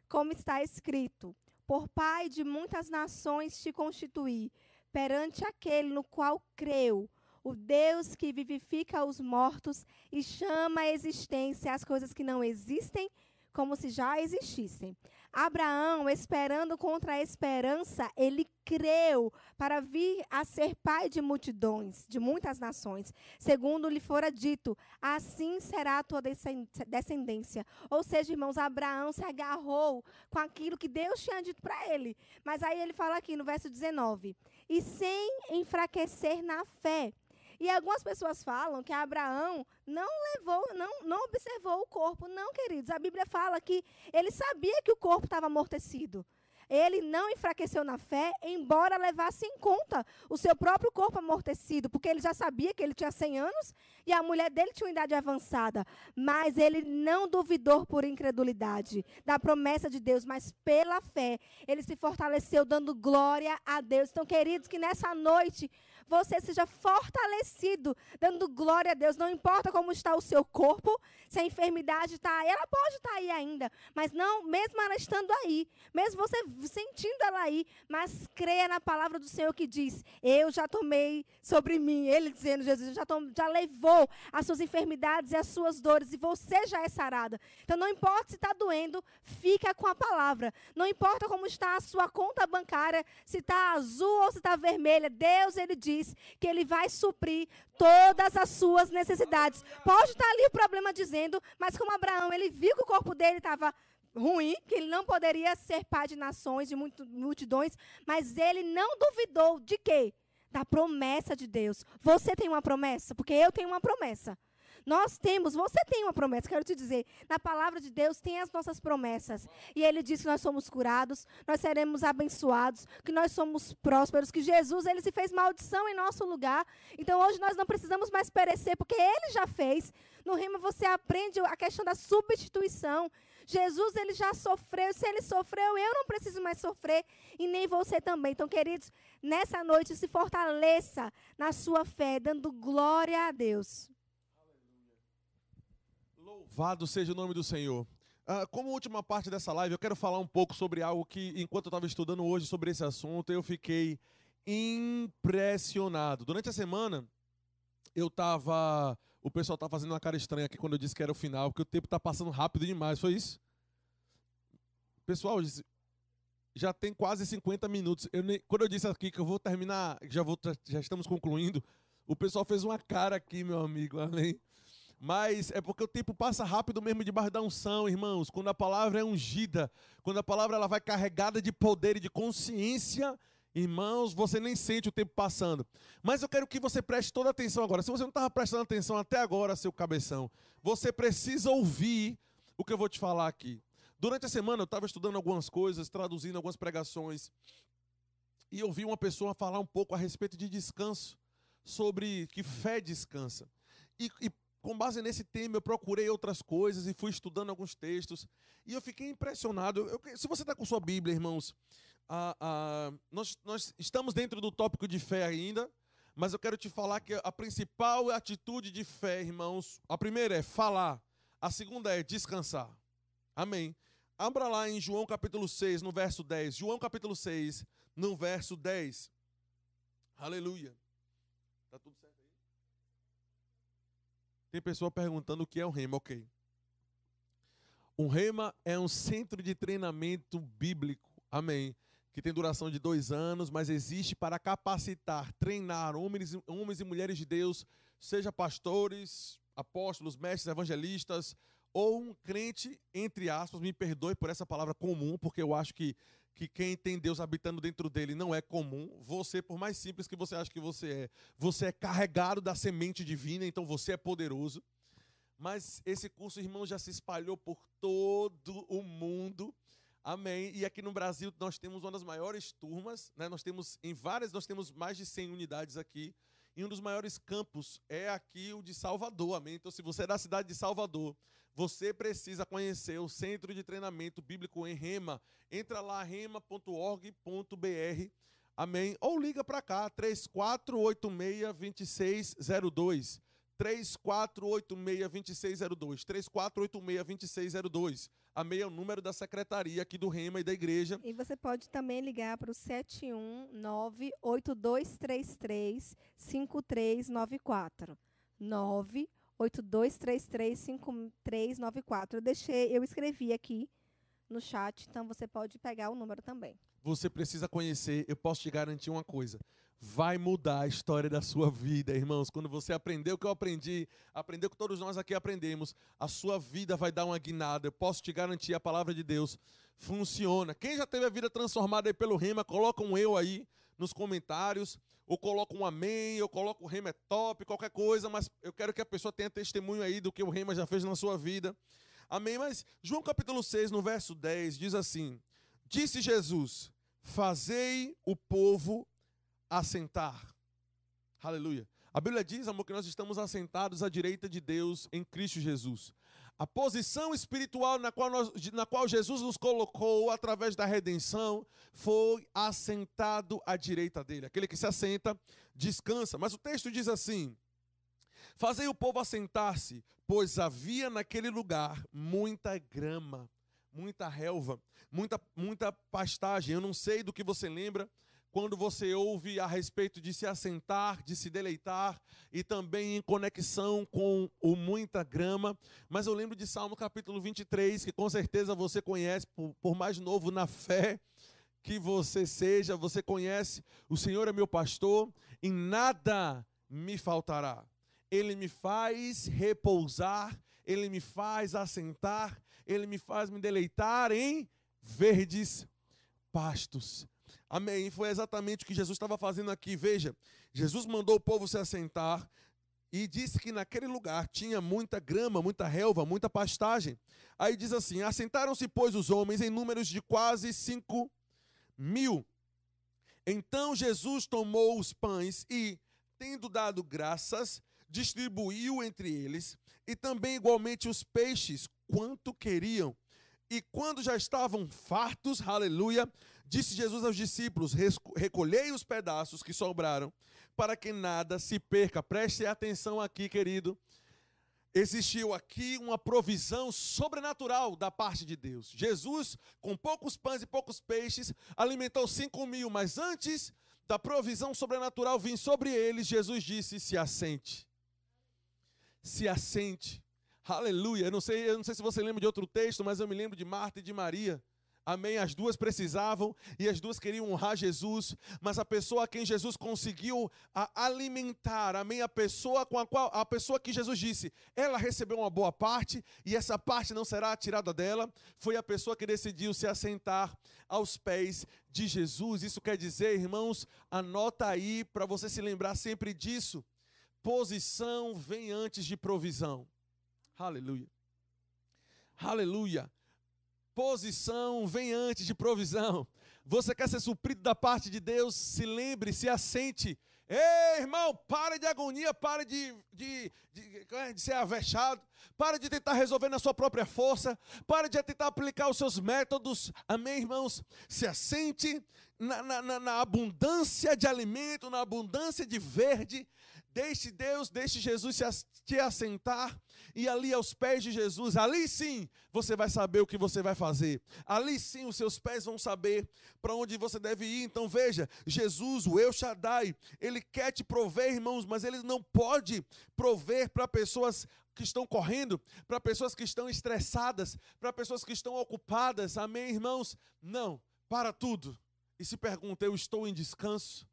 Como está escrito: Por pai de muitas nações te constituí, perante aquele no qual creu, o Deus que vivifica os mortos e chama à existência as coisas que não existem como se já existissem. Abraão, esperando contra a esperança, ele creu para vir a ser pai de multidões, de muitas nações, segundo lhe fora dito: assim será a tua descendência. Ou seja, irmãos, Abraão se agarrou com aquilo que Deus tinha dito para ele. Mas aí ele fala aqui no verso 19: e sem enfraquecer na fé e algumas pessoas falam que Abraão não levou, não, não observou o corpo. Não, queridos. A Bíblia fala que ele sabia que o corpo estava amortecido. Ele não enfraqueceu na fé, embora levasse em conta o seu próprio corpo amortecido, porque ele já sabia que ele tinha 100 anos e a mulher dele tinha uma idade avançada. Mas ele não duvidou por incredulidade da promessa de Deus, mas pela fé. Ele se fortaleceu dando glória a Deus. Então, queridos, que nessa noite você seja fortalecido, dando glória a Deus. Não importa como está o seu corpo, se a enfermidade está aí, ela pode estar tá aí ainda, mas não, mesmo ela estando aí, mesmo você sentindo ela aí, mas creia na palavra do Senhor que diz: Eu já tomei sobre mim, Ele dizendo, Jesus, já, tom, já levou as suas enfermidades e as suas dores, e você já é sarada. Então não importa se está doendo, fica com a palavra. Não importa como está a sua conta bancária, se está azul ou se está vermelha, Deus, Ele diz diz que Ele vai suprir todas as suas necessidades. Pode estar ali o problema dizendo, mas como Abraão, ele viu que o corpo dele estava ruim, que ele não poderia ser pai de nações, de multidões, mas ele não duvidou de quê? Da promessa de Deus. Você tem uma promessa? Porque eu tenho uma promessa. Nós temos, você tem uma promessa, quero te dizer, na palavra de Deus tem as nossas promessas. E ele diz que nós somos curados, nós seremos abençoados, que nós somos prósperos, que Jesus ele se fez maldição em nosso lugar. Então hoje nós não precisamos mais perecer, porque ele já fez. No rima você aprende a questão da substituição. Jesus ele já sofreu, se ele sofreu, eu não preciso mais sofrer e nem você também. Então, queridos, nessa noite se fortaleça na sua fé, dando glória a Deus.
Louvado seja o nome do Senhor. Ah, como última parte dessa live, eu quero falar um pouco sobre algo que, enquanto eu estava estudando hoje sobre esse assunto, eu fiquei impressionado. Durante a semana, eu estava. O pessoal estava fazendo uma cara estranha aqui quando eu disse que era o final, porque o tempo está passando rápido demais. Foi isso? Pessoal, já tem quase 50 minutos. Eu nem, quando eu disse aqui que eu vou terminar, já, vou, já estamos concluindo, o pessoal fez uma cara aqui, meu amigo. Amém. Mas é porque o tempo passa rápido mesmo debaixo da unção, irmãos. Quando a palavra é ungida, quando a palavra ela vai carregada de poder e de consciência, irmãos, você nem sente o tempo passando. Mas eu quero que você preste toda atenção agora. Se você não estava prestando atenção até agora, seu cabeção, você precisa ouvir o que eu vou te falar aqui. Durante a semana eu estava estudando algumas coisas, traduzindo algumas pregações, e ouvi uma pessoa falar um pouco a respeito de descanso, sobre que fé descansa. E, e com base nesse tema, eu procurei outras coisas e fui estudando alguns textos. E eu fiquei impressionado. Eu, se você está com sua Bíblia, irmãos, nós, nós estamos dentro do tópico de fé ainda. Mas eu quero te falar que a principal atitude de fé, irmãos, a primeira é falar, a segunda é descansar. Amém. Abra lá em João capítulo 6, no verso 10. João capítulo 6, no verso 10. Aleluia. Está tudo certo? Tem pessoa perguntando o que é um rema. Ok. Um rema é um centro de treinamento bíblico. Amém. Que tem duração de dois anos, mas existe para capacitar, treinar homens, homens e mulheres de Deus, seja pastores, apóstolos, mestres, evangelistas, ou um crente, entre aspas, me perdoe por essa palavra comum, porque eu acho que que quem tem Deus habitando dentro dele não é comum. Você, por mais simples que você ache que você é, você é carregado da semente divina, então você é poderoso. Mas esse curso, irmão, já se espalhou por todo o mundo. Amém. E aqui no Brasil nós temos uma das maiores turmas, né? Nós temos em várias, nós temos mais de 100 unidades aqui. E um dos maiores campos é aqui o de Salvador. Amém. Então, se você é da cidade de Salvador, você precisa conhecer o Centro de Treinamento Bíblico em Rema. Entra lá, rema.org.br. Amém? Ou liga para cá, 3486-2602. 3486-2602. 3486-2602. Amém é o número da secretaria aqui do Rema e da igreja.
E você pode também ligar para o 719-8233-5394. 9 82335394. Eu deixei, eu escrevi aqui no chat, então você pode pegar o número também.
Você precisa conhecer, eu posso te garantir uma coisa. Vai mudar a história da sua vida, irmãos. Quando você aprender o que eu aprendi, aprender o que todos nós aqui aprendemos, a sua vida vai dar uma guinada. Eu posso te garantir, a palavra de Deus funciona. Quem já teve a vida transformada aí pelo rema, coloca um eu aí nos comentários ou coloco um amém, ou coloco o rema é top, qualquer coisa, mas eu quero que a pessoa tenha testemunho aí do que o rema já fez na sua vida. Amém? Mas João capítulo 6, no verso 10, diz assim: Disse Jesus: Fazei o povo assentar. Aleluia. A Bíblia diz, amor, que nós estamos assentados à direita de Deus em Cristo Jesus. A posição espiritual na qual, nós, na qual Jesus nos colocou através da redenção foi assentado à direita dele. Aquele que se assenta, descansa. Mas o texto diz assim: Fazei o povo assentar-se, pois havia naquele lugar muita grama, muita relva, muita, muita pastagem. Eu não sei do que você lembra, quando você ouve a respeito de se assentar, de se deleitar e também em conexão com o muita grama. Mas eu lembro de Salmo capítulo 23, que com certeza você conhece, por, por mais novo na fé que você seja, você conhece. O Senhor é meu pastor, em nada me faltará. Ele me faz repousar, ele me faz assentar, ele me faz me deleitar em verdes pastos. Amém. Foi exatamente o que Jesus estava fazendo aqui. Veja, Jesus mandou o povo se assentar e disse que naquele lugar tinha muita grama, muita relva, muita pastagem. Aí diz assim: Assentaram-se, pois, os homens em números de quase cinco mil. Então Jesus tomou os pães e, tendo dado graças, distribuiu entre eles, e também igualmente os peixes, quanto queriam. E quando já estavam fartos, aleluia, Disse Jesus aos discípulos: Recolhei os pedaços que sobraram, para que nada se perca. Preste atenção aqui, querido. existiu aqui uma provisão sobrenatural da parte de Deus. Jesus, com poucos pães e poucos peixes, alimentou cinco mil, mas antes da provisão sobrenatural vir sobre eles, Jesus disse: se assente. Se assente. Aleluia. Eu não sei, eu não sei se você lembra de outro texto, mas eu me lembro de Marta e de Maria. Amém. As duas precisavam e as duas queriam honrar Jesus, mas a pessoa a quem Jesus conseguiu alimentar, amém, a pessoa com a qual a pessoa que Jesus disse, ela recebeu uma boa parte e essa parte não será tirada dela, foi a pessoa que decidiu se assentar aos pés de Jesus. Isso quer dizer, irmãos, anota aí para você se lembrar sempre disso. Posição vem antes de provisão. Aleluia. Aleluia. Posição vem antes de provisão. Você quer ser suprido da parte de Deus? Se lembre, se assente. Ei, irmão, para de agonia, para de, de, de, de ser avexado, para de tentar resolver na sua própria força, para de tentar aplicar os seus métodos. Amém, irmãos? Se assente na, na, na abundância de alimento, na abundância de verde, Deixe Deus, deixe Jesus te assentar e ali aos pés de Jesus, ali sim você vai saber o que você vai fazer. Ali sim os seus pés vão saber para onde você deve ir. Então veja, Jesus, o El Shaddai, ele quer te prover, irmãos, mas ele não pode prover para pessoas que estão correndo, para pessoas que estão estressadas, para pessoas que estão ocupadas. Amém, irmãos? Não, para tudo. E se pergunta, eu estou em descanso?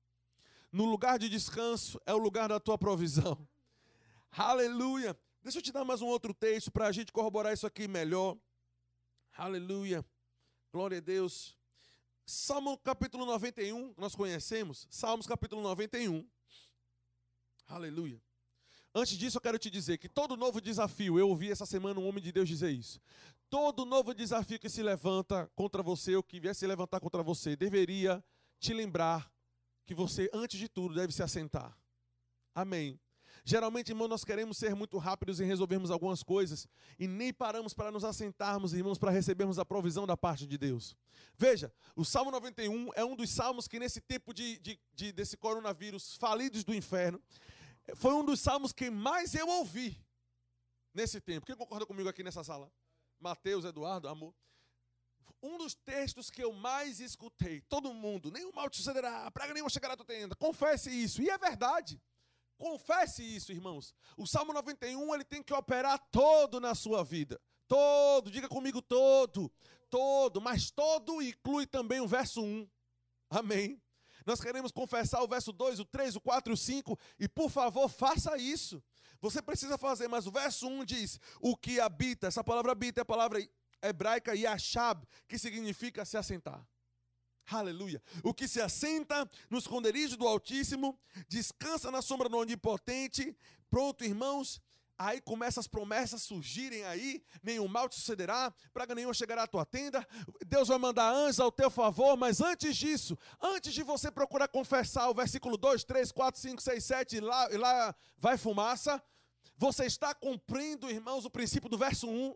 No lugar de descanso é o lugar da tua provisão. [LAUGHS] Aleluia. Deixa eu te dar mais um outro texto para a gente corroborar isso aqui melhor. Aleluia. Glória a Deus. Salmo capítulo 91, nós conhecemos. Salmos capítulo 91. Aleluia. Antes disso, eu quero te dizer que todo novo desafio, eu ouvi essa semana um homem de Deus dizer isso. Todo novo desafio que se levanta contra você, ou que vier se levantar contra você, deveria te lembrar que você, antes de tudo, deve se assentar. Amém. Geralmente, irmão, nós queremos ser muito rápidos em resolvermos algumas coisas e nem paramos para nos assentarmos, irmãos, para recebermos a provisão da parte de Deus. Veja, o Salmo 91 é um dos salmos que, nesse tempo de, de, de desse coronavírus, falidos do inferno, foi um dos salmos que mais eu ouvi nesse tempo. Quem concorda comigo aqui nessa sala? Mateus, Eduardo, amor um dos textos que eu mais escutei, todo mundo, nenhum mal te sucederá, praga nenhuma chegará à tua tenda. Confesse isso. E é verdade. Confesse isso, irmãos. O Salmo 91, ele tem que operar todo na sua vida. Todo, diga comigo todo. Todo, mas todo inclui também o verso 1. Amém. Nós queremos confessar o verso 2, o 3, o 4 e o 5, e por favor, faça isso. Você precisa fazer, mas o verso 1 diz: o que habita, essa palavra habita é a palavra hebraica Yashab, que significa se assentar. Aleluia. O que se assenta no esconderijo do Altíssimo, descansa na sombra do Onipotente. Pronto, irmãos. Aí começam as promessas surgirem aí, nenhum mal te sucederá, praga nenhuma chegará à tua tenda, Deus vai mandar anjos ao teu favor, mas antes disso, antes de você procurar confessar o versículo 2, 3, 4, 5, 6, 7, e lá, e lá vai fumaça, você está cumprindo, irmãos, o princípio do verso 1,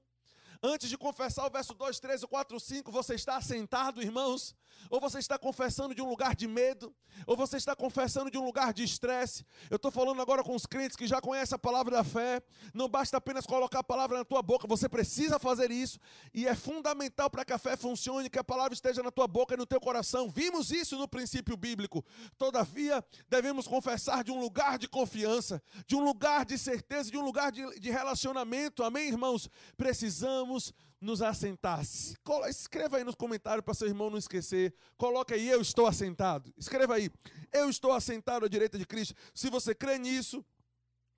Antes de confessar o verso 2, 3, 4, 5, você está sentado, irmãos? Ou você está confessando de um lugar de medo? Ou você está confessando de um lugar de estresse? Eu estou falando agora com os crentes que já conhecem a palavra da fé. Não basta apenas colocar a palavra na tua boca, você precisa fazer isso. E é fundamental para que a fé funcione, que a palavra esteja na tua boca e no teu coração. Vimos isso no princípio bíblico. Todavia, devemos confessar de um lugar de confiança, de um lugar de certeza, de um lugar de, de relacionamento. Amém, irmãos? Precisamos nos assentar. Escreva aí nos comentários para seu irmão não esquecer. Coloca aí, eu estou assentado. Escreva aí, eu estou assentado à direita de Cristo. Se você crê nisso,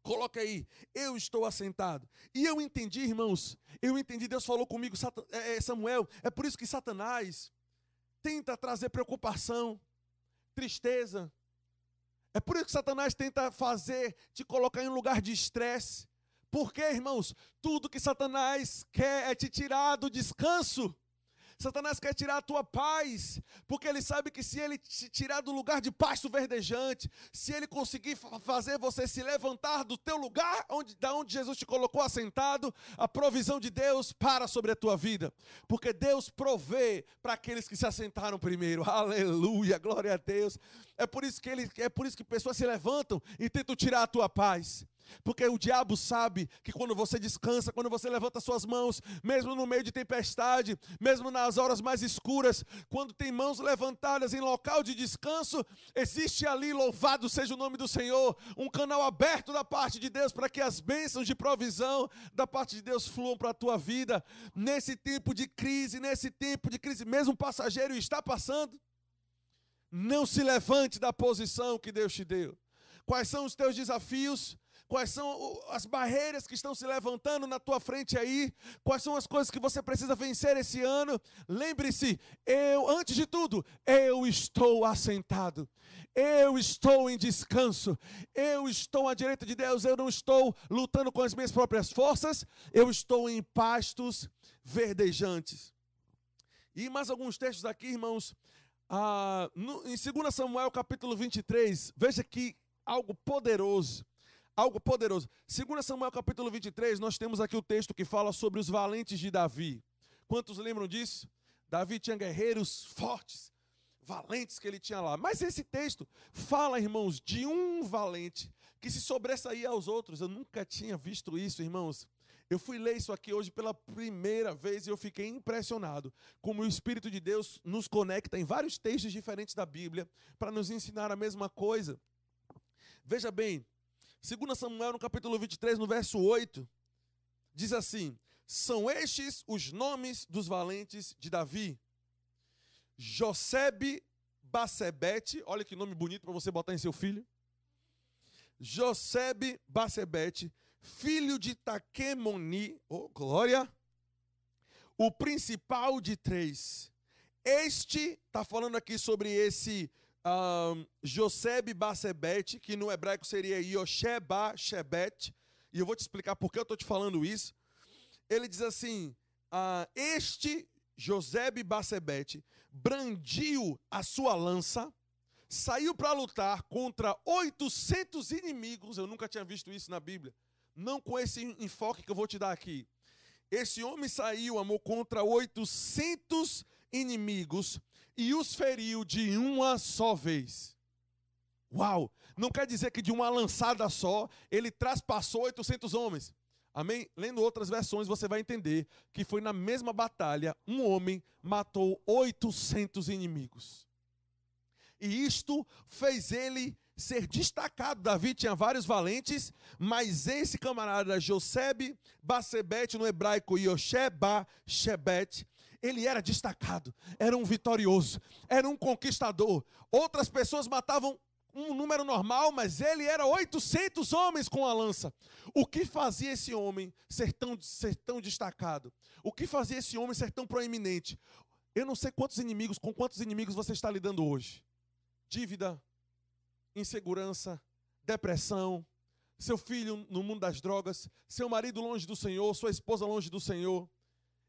coloca aí, eu estou assentado. E eu entendi, irmãos, eu entendi, Deus falou comigo, é, é, Samuel, é por isso que Satanás tenta trazer preocupação, tristeza. É por isso que Satanás tenta fazer, te colocar em um lugar de estresse. Porque, irmãos, tudo que Satanás quer é te tirar do descanso. Satanás quer tirar a tua paz, porque ele sabe que se ele te tirar do lugar de pasto verdejante, se ele conseguir fazer você se levantar do teu lugar, onde, da onde Jesus te colocou assentado, a provisão de Deus para sobre a tua vida, porque Deus provê para aqueles que se assentaram primeiro. [LAUGHS] Aleluia, glória a Deus. É por isso que ele, é por isso que pessoas se levantam e tentam tirar a tua paz. Porque o diabo sabe que quando você descansa, quando você levanta suas mãos, mesmo no meio de tempestade, mesmo nas horas mais escuras, quando tem mãos levantadas em local de descanso, existe ali, louvado seja o nome do Senhor, um canal aberto da parte de Deus para que as bênçãos de provisão da parte de Deus fluam para a tua vida. Nesse tempo de crise, nesse tempo de crise, mesmo o passageiro está passando, não se levante da posição que Deus te deu. Quais são os teus desafios? Quais são as barreiras que estão se levantando na tua frente aí? Quais são as coisas que você precisa vencer esse ano? Lembre-se, eu, antes de tudo, eu estou assentado. Eu estou em descanso. Eu estou à direita de Deus. Eu não estou lutando com as minhas próprias forças. Eu estou em pastos verdejantes. E mais alguns textos aqui, irmãos. Ah, no, em 2 Samuel capítulo 23, veja que algo poderoso algo poderoso. 2 Samuel capítulo 23, nós temos aqui o texto que fala sobre os valentes de Davi. Quantos lembram disso? Davi tinha guerreiros fortes, valentes que ele tinha lá. Mas esse texto fala, irmãos, de um valente que se sobressaía aos outros. Eu nunca tinha visto isso, irmãos. Eu fui ler isso aqui hoje pela primeira vez e eu fiquei impressionado como o Espírito de Deus nos conecta em vários textos diferentes da Bíblia para nos ensinar a mesma coisa. Veja bem, 2 Samuel, no capítulo 23, no verso 8, diz assim: São estes os nomes dos valentes de Davi: Josebe Bacebete, olha que nome bonito para você botar em seu filho. Josebe Bacebete, filho de Taquemoni, oh glória, o principal de três. Este, está falando aqui sobre esse um, Joseb que no hebraico seria Yosheba Shebet, e eu vou te explicar por que eu estou te falando isso. Ele diz assim: uh, Este Joseb Basebet brandiu a sua lança, saiu para lutar contra 800 inimigos. Eu nunca tinha visto isso na Bíblia. Não com esse enfoque que eu vou te dar aqui. Esse homem saiu, amor, contra 800 inimigos e os feriu de uma só vez. Uau! Não quer dizer que de uma lançada só ele traspassou 800 homens. Amém? Lendo outras versões, você vai entender que foi na mesma batalha um homem matou 800 inimigos. E isto fez ele ser destacado. Davi tinha vários valentes, mas esse camarada Josebe Basebet, no hebraico Yosheba Shebet, ele era destacado, era um vitorioso, era um conquistador. Outras pessoas matavam um número normal, mas ele era 800 homens com a lança. O que fazia esse homem ser tão, ser tão destacado? O que fazia esse homem ser tão proeminente? Eu não sei quantos inimigos, com quantos inimigos você está lidando hoje. Dívida, insegurança, depressão, seu filho no mundo das drogas, seu marido longe do Senhor, sua esposa longe do Senhor,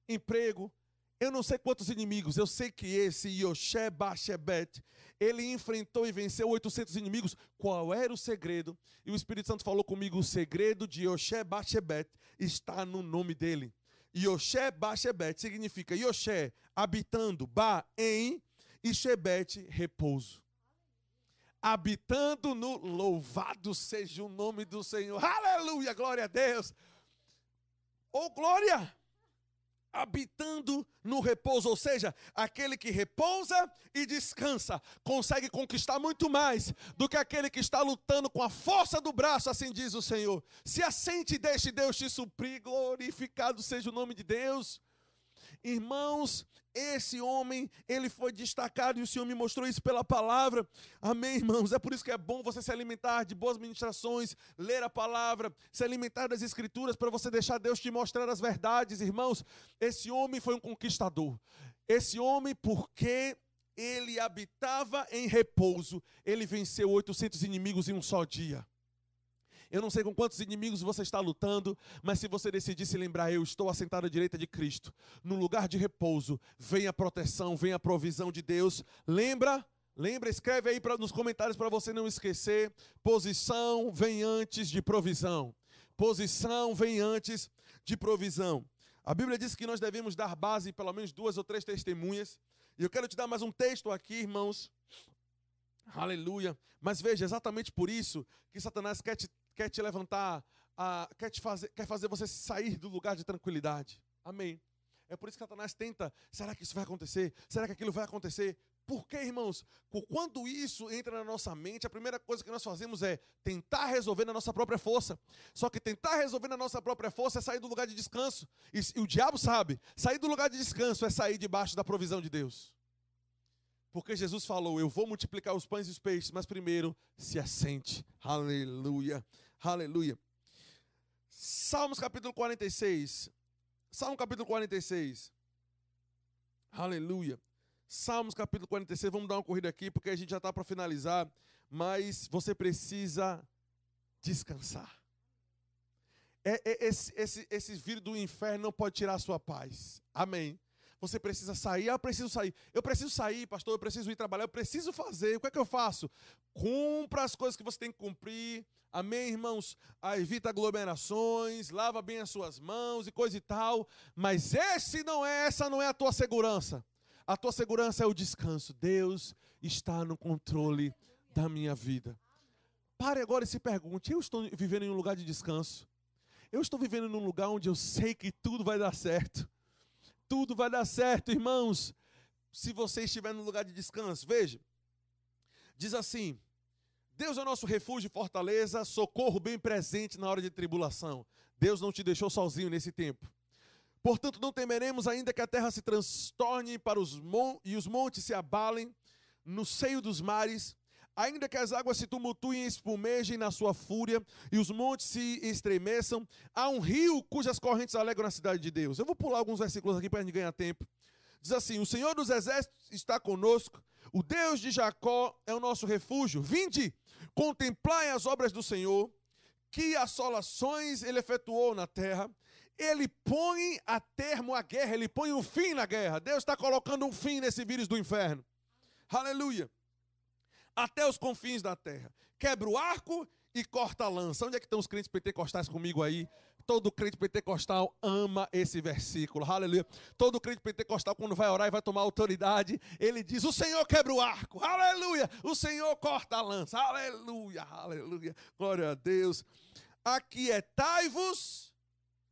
emprego, eu não sei quantos inimigos, eu sei que esse Yoshe Bashebet, ele enfrentou e venceu 800 inimigos. Qual era o segredo? E o Espírito Santo falou comigo: o segredo de Yoshe Bashebet está no nome dele. Yoshe Bashebet significa Yoshe, habitando, Ba, em, e Shebet, repouso. Habitando no louvado seja o nome do Senhor. Aleluia, glória a Deus. Oh, glória! Habitando no repouso, ou seja, aquele que repousa e descansa, consegue conquistar muito mais do que aquele que está lutando com a força do braço, assim diz o Senhor. Se assente e deixe Deus te suprir, glorificado seja o nome de Deus. Irmãos, esse homem, ele foi destacado e o Senhor me mostrou isso pela palavra. Amém, irmãos? É por isso que é bom você se alimentar de boas ministrações, ler a palavra, se alimentar das escrituras para você deixar Deus te mostrar as verdades, irmãos. Esse homem foi um conquistador. Esse homem, porque ele habitava em repouso, ele venceu 800 inimigos em um só dia. Eu não sei com quantos inimigos você está lutando, mas se você decidir se lembrar, eu estou assentado à direita de Cristo, no lugar de repouso, vem a proteção, vem a provisão de Deus. Lembra? Lembra, escreve aí pra, nos comentários para você não esquecer. Posição vem antes de provisão. Posição vem antes de provisão. A Bíblia diz que nós devemos dar base em pelo menos duas ou três testemunhas. E eu quero te dar mais um texto aqui, irmãos. Aleluia. Mas veja, exatamente por isso que Satanás quer te quer te levantar, a, quer, te fazer, quer fazer você sair do lugar de tranquilidade. Amém. É por isso que Satanás tenta: será que isso vai acontecer? Será que aquilo vai acontecer? Por quê, irmãos? Quando isso entra na nossa mente, a primeira coisa que nós fazemos é tentar resolver na nossa própria força. Só que tentar resolver na nossa própria força é sair do lugar de descanso. E, e o diabo sabe: sair do lugar de descanso é sair debaixo da provisão de Deus. Porque Jesus falou: Eu vou multiplicar os pães e os peixes, mas primeiro se assente. Aleluia, aleluia. Salmos capítulo 46. Salmo capítulo 46. Aleluia. Salmos capítulo 46, vamos dar uma corrida aqui, porque a gente já está para finalizar, mas você precisa descansar. É, é, esse, esse, esse vírus do inferno não pode tirar a sua paz. Amém. Você precisa sair. Ah, eu preciso sair. Eu preciso sair, pastor. Eu preciso ir trabalhar. Eu preciso fazer. O que é que eu faço? Cumpra as coisas que você tem que cumprir. Amém, irmãos? Ah, evita aglomerações, lava bem as suas mãos e coisa e tal. Mas esse não é, essa não é a tua segurança. A tua segurança é o descanso. Deus está no controle da minha vida. Pare agora e se pergunte: eu estou vivendo em um lugar de descanso? Eu estou vivendo num lugar onde eu sei que tudo vai dar certo. Tudo vai dar certo, irmãos. Se você estiver num lugar de descanso, veja. Diz assim: Deus é nosso refúgio e fortaleza, socorro bem presente na hora de tribulação. Deus não te deixou sozinho nesse tempo. Portanto, não temeremos ainda que a terra se transtorne para os e os montes se abalem no seio dos mares, ainda que as águas se tumultuem e espumejem na sua fúria e os montes se estremeçam, há um rio cujas correntes alegram na cidade de Deus. Eu vou pular alguns versículos aqui para a gente ganhar tempo. Diz assim: O Senhor dos exércitos está conosco, o Deus de Jacó é o nosso refúgio. Vinde, contemplai as obras do Senhor, que assolações ele efetuou na terra ele põe a termo a guerra, ele põe um fim na guerra. Deus está colocando um fim nesse vírus do inferno. Aleluia. Até os confins da terra. Quebra o arco e corta a lança. Onde é que estão os crentes pentecostais comigo aí? Todo crente pentecostal ama esse versículo. Aleluia. Todo crente pentecostal, quando vai orar e vai tomar autoridade, ele diz: O Senhor quebra o arco. Aleluia. O Senhor corta a lança. Aleluia. Aleluia. Glória a Deus. Aquietai-vos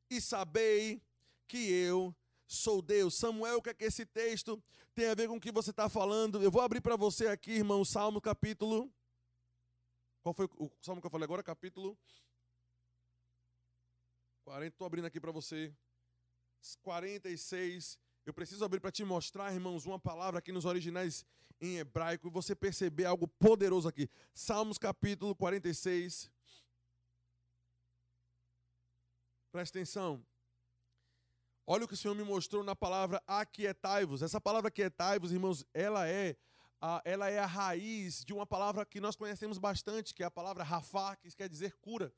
e sabei que eu sou Deus. Samuel, o que é que esse texto tem a ver com o que você está falando? Eu vou abrir para você aqui, irmão, Salmo capítulo. Qual foi o salmo que eu falei agora? Capítulo 40. Estou abrindo aqui para você. 46. Eu preciso abrir para te mostrar, irmãos, uma palavra aqui nos originais em hebraico e você perceber algo poderoso aqui. Salmos capítulo 46. Presta atenção. Olha o que o Senhor me mostrou na palavra aquietai-vos. Essa palavra aquietai-vos, irmãos, ela é, a, ela é a raiz de uma palavra que nós conhecemos bastante, que é a palavra rafá, que quer dizer cura.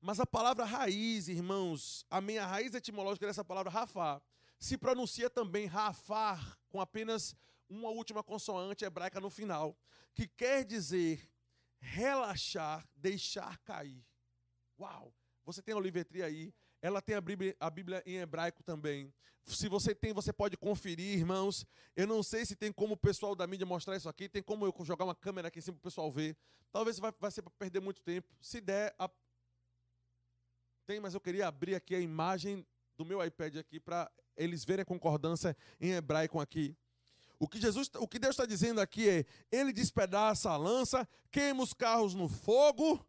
Mas a palavra raiz, irmãos, a minha raiz etimológica dessa palavra rafá, se pronuncia também rafar, com apenas uma última consoante hebraica no final, que quer dizer relaxar, deixar cair. Uau! Você tem a olivetria aí, ela tem a Bíblia, a Bíblia em hebraico também. Se você tem, você pode conferir, irmãos. Eu não sei se tem como o pessoal da mídia mostrar isso aqui. Tem como eu jogar uma câmera aqui em cima para o pessoal ver. Talvez vai, vai ser para perder muito tempo. Se der, a... tem, mas eu queria abrir aqui a imagem do meu iPad aqui para eles verem a concordância em hebraico aqui. O que, Jesus, o que Deus está dizendo aqui é: Ele despedaça a lança, queima os carros no fogo.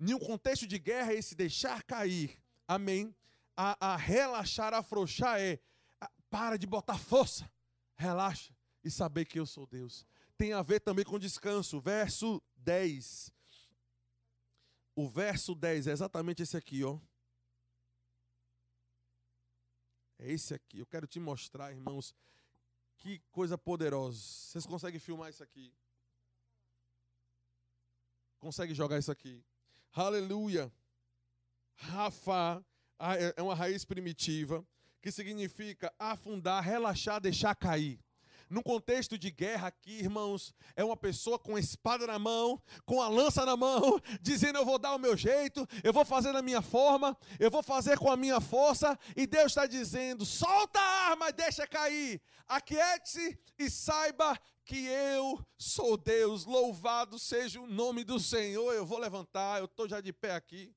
Em um contexto de guerra, esse deixar cair amém, a, a relaxar, a afrouxar é a, para de botar força, relaxa e saber que eu sou Deus. Tem a ver também com descanso. Verso 10. O verso 10 é exatamente esse aqui, ó. É esse aqui. Eu quero te mostrar, irmãos, que coisa poderosa. Vocês conseguem filmar isso aqui? Consegue jogar isso aqui? Aleluia. Rafa é uma raiz primitiva que significa afundar, relaxar, deixar cair. num contexto de guerra aqui, irmãos, é uma pessoa com a espada na mão, com a lança na mão, [LAUGHS] dizendo: Eu vou dar o meu jeito, eu vou fazer da minha forma, eu vou fazer com a minha força, e Deus está dizendo: Solta a arma deixa cair, aquiete-se e saiba que eu sou Deus, louvado seja o nome do Senhor. Eu vou levantar, eu estou já de pé aqui.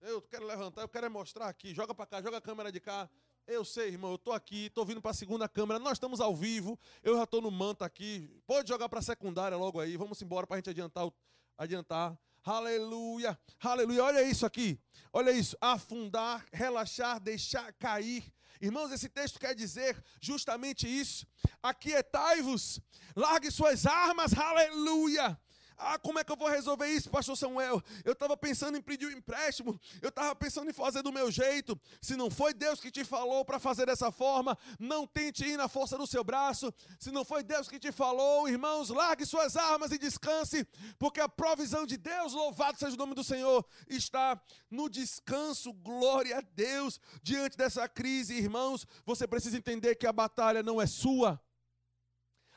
Eu quero levantar, eu quero mostrar aqui. Joga para cá, joga a câmera de cá. Eu sei, irmão, eu estou aqui, estou vindo para a segunda câmera. Nós estamos ao vivo, eu já estou no manto aqui. Pode jogar para a secundária logo aí. Vamos embora para a gente adiantar. adiantar. Aleluia, aleluia. Olha isso aqui, olha isso. Afundar, relaxar, deixar cair. Irmãos, esse texto quer dizer justamente isso. Aquietai-vos, largue suas armas, aleluia. Ah, como é que eu vou resolver isso, pastor Samuel? Eu estava pensando em pedir um empréstimo, eu estava pensando em fazer do meu jeito. Se não foi Deus que te falou para fazer dessa forma, não tente ir na força do seu braço. Se não foi Deus que te falou, irmãos, largue suas armas e descanse, porque a provisão de Deus, louvado seja o nome do Senhor, está no descanso. Glória a Deus. Diante dessa crise, irmãos, você precisa entender que a batalha não é sua.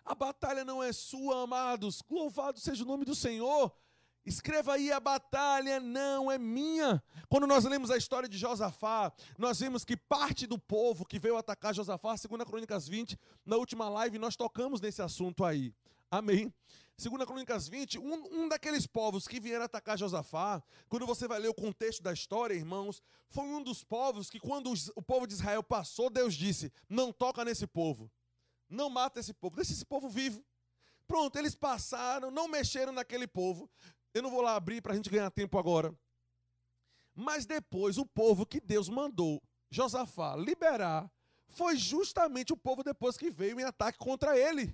A batalha não é sua, amados. Louvado seja o nome do Senhor. Escreva aí, a batalha não é minha. Quando nós lemos a história de Josafá, nós vimos que parte do povo que veio atacar Josafá, segundo a Crônicas 20, na última live nós tocamos nesse assunto aí. Amém. Segundo a Crônicas 20, um, um daqueles povos que vieram atacar Josafá, quando você vai ler o contexto da história, irmãos, foi um dos povos que quando o povo de Israel passou, Deus disse: "Não toca nesse povo". Não mata esse povo, deixa esse povo vivo. Pronto, eles passaram, não mexeram naquele povo. Eu não vou lá abrir para a gente ganhar tempo agora. Mas depois, o povo que Deus mandou Josafá liberar foi justamente o povo depois que veio em ataque contra ele.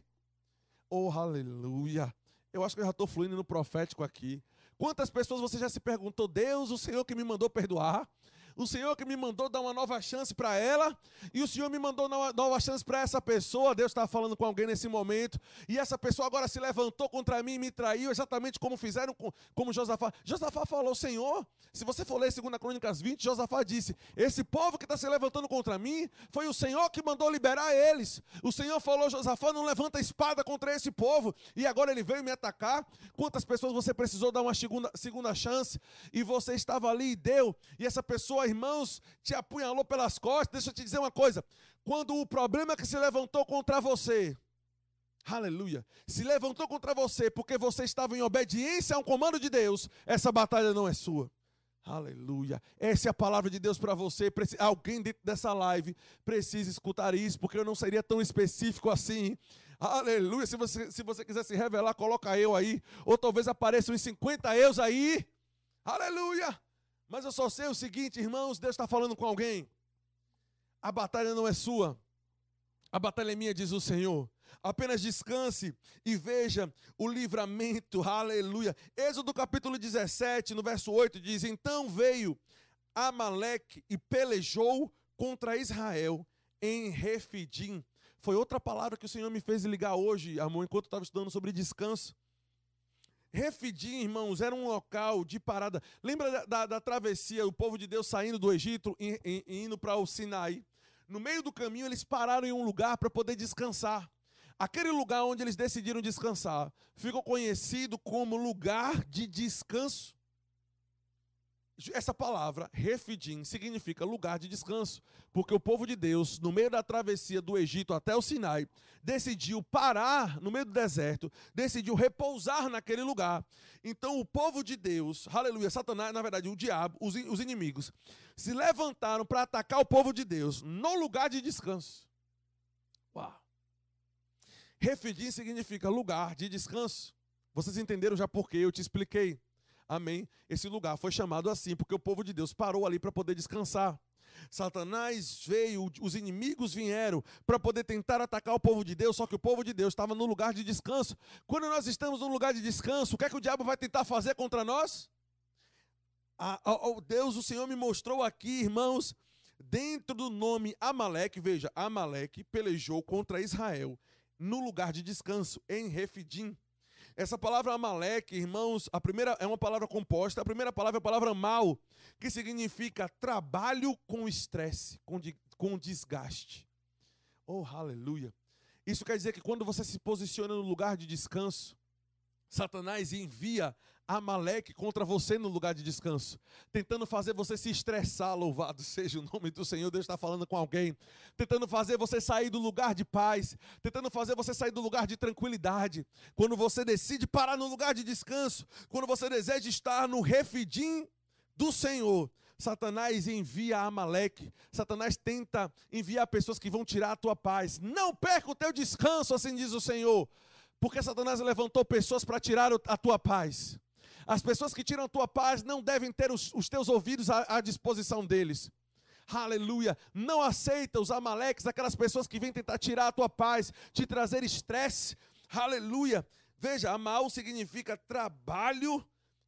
Oh, aleluia! Eu acho que eu já estou fluindo no profético aqui. Quantas pessoas você já se perguntou, Deus, o Senhor que me mandou perdoar? O Senhor que me mandou dar uma nova chance para ela, e o Senhor me mandou dar uma nova chance para essa pessoa. Deus está falando com alguém nesse momento, e essa pessoa agora se levantou contra mim e me traiu, exatamente como fizeram com como Josafá. Josafá falou: Senhor, se você for ler 2 Crônicas 20, Josafá disse: Esse povo que está se levantando contra mim, foi o Senhor que mandou liberar eles. O Senhor falou: Josafá, não levanta espada contra esse povo, e agora ele veio me atacar. Quantas pessoas você precisou dar uma segunda, segunda chance, e você estava ali e deu, e essa pessoa irmãos, te apunhalou pelas costas. Deixa eu te dizer uma coisa: quando o problema que se levantou contra você, aleluia, se levantou contra você porque você estava em obediência a um comando de Deus, essa batalha não é sua. Aleluia. Essa é a palavra de Deus para você. Alguém dentro dessa live precisa escutar isso, porque eu não seria tão específico assim. Aleluia. Se você, se você quiser se revelar, coloca eu aí. Ou talvez apareçam uns 50 eus aí. Aleluia. Mas eu só sei o seguinte, irmãos: Deus está falando com alguém. A batalha não é sua, a batalha é minha, diz o Senhor. Apenas descanse e veja o livramento, aleluia. Êxodo capítulo 17, no verso 8, diz: Então veio Amaleque e pelejou contra Israel em Refidim. Foi outra palavra que o Senhor me fez ligar hoje, amor, enquanto eu estava estudando sobre descanso. Refidim, irmãos, era um local de parada. Lembra da, da, da travessia, o povo de Deus saindo do Egito e, e, e indo para o Sinai? No meio do caminho, eles pararam em um lugar para poder descansar. Aquele lugar onde eles decidiram descansar ficou conhecido como lugar de descanso. Essa palavra, refidim, significa lugar de descanso, porque o povo de Deus, no meio da travessia do Egito até o Sinai, decidiu parar no meio do deserto, decidiu repousar naquele lugar. Então o povo de Deus, aleluia, Satanás, na verdade o diabo, os, os inimigos, se levantaram para atacar o povo de Deus no lugar de descanso. Uau! Refidim significa lugar de descanso. Vocês entenderam já por quê? Eu te expliquei. Amém? Esse lugar foi chamado assim porque o povo de Deus parou ali para poder descansar. Satanás veio, os inimigos vieram para poder tentar atacar o povo de Deus, só que o povo de Deus estava no lugar de descanso. Quando nós estamos no lugar de descanso, o que é que o diabo vai tentar fazer contra nós? Ah, oh, Deus, o Senhor me mostrou aqui, irmãos, dentro do nome Amaleque, veja, Amaleque pelejou contra Israel no lugar de descanso, em Refidim. Essa palavra Amaleque, irmãos, a primeira é uma palavra composta. A primeira palavra é a palavra mal, que significa trabalho com estresse, com, com desgaste. Oh, aleluia. Isso quer dizer que quando você se posiciona no lugar de descanso, Satanás envia Amaleque contra você no lugar de descanso, tentando fazer você se estressar, louvado [LAUGHS] seja o nome do Senhor. Deus está falando com alguém, tentando fazer você sair do lugar de paz, tentando fazer você sair do lugar de tranquilidade. Quando você decide parar no lugar de descanso, quando você deseja estar no refidim do Senhor, Satanás envia Amaleque, Satanás tenta enviar pessoas que vão tirar a tua paz. Não perca o teu descanso, assim diz o Senhor, porque Satanás levantou pessoas para tirar a tua paz. As pessoas que tiram a tua paz não devem ter os, os teus ouvidos à, à disposição deles. Aleluia. Não aceita os amaleques, aquelas pessoas que vêm tentar tirar a tua paz, te trazer estresse. Aleluia. Veja, amal significa trabalho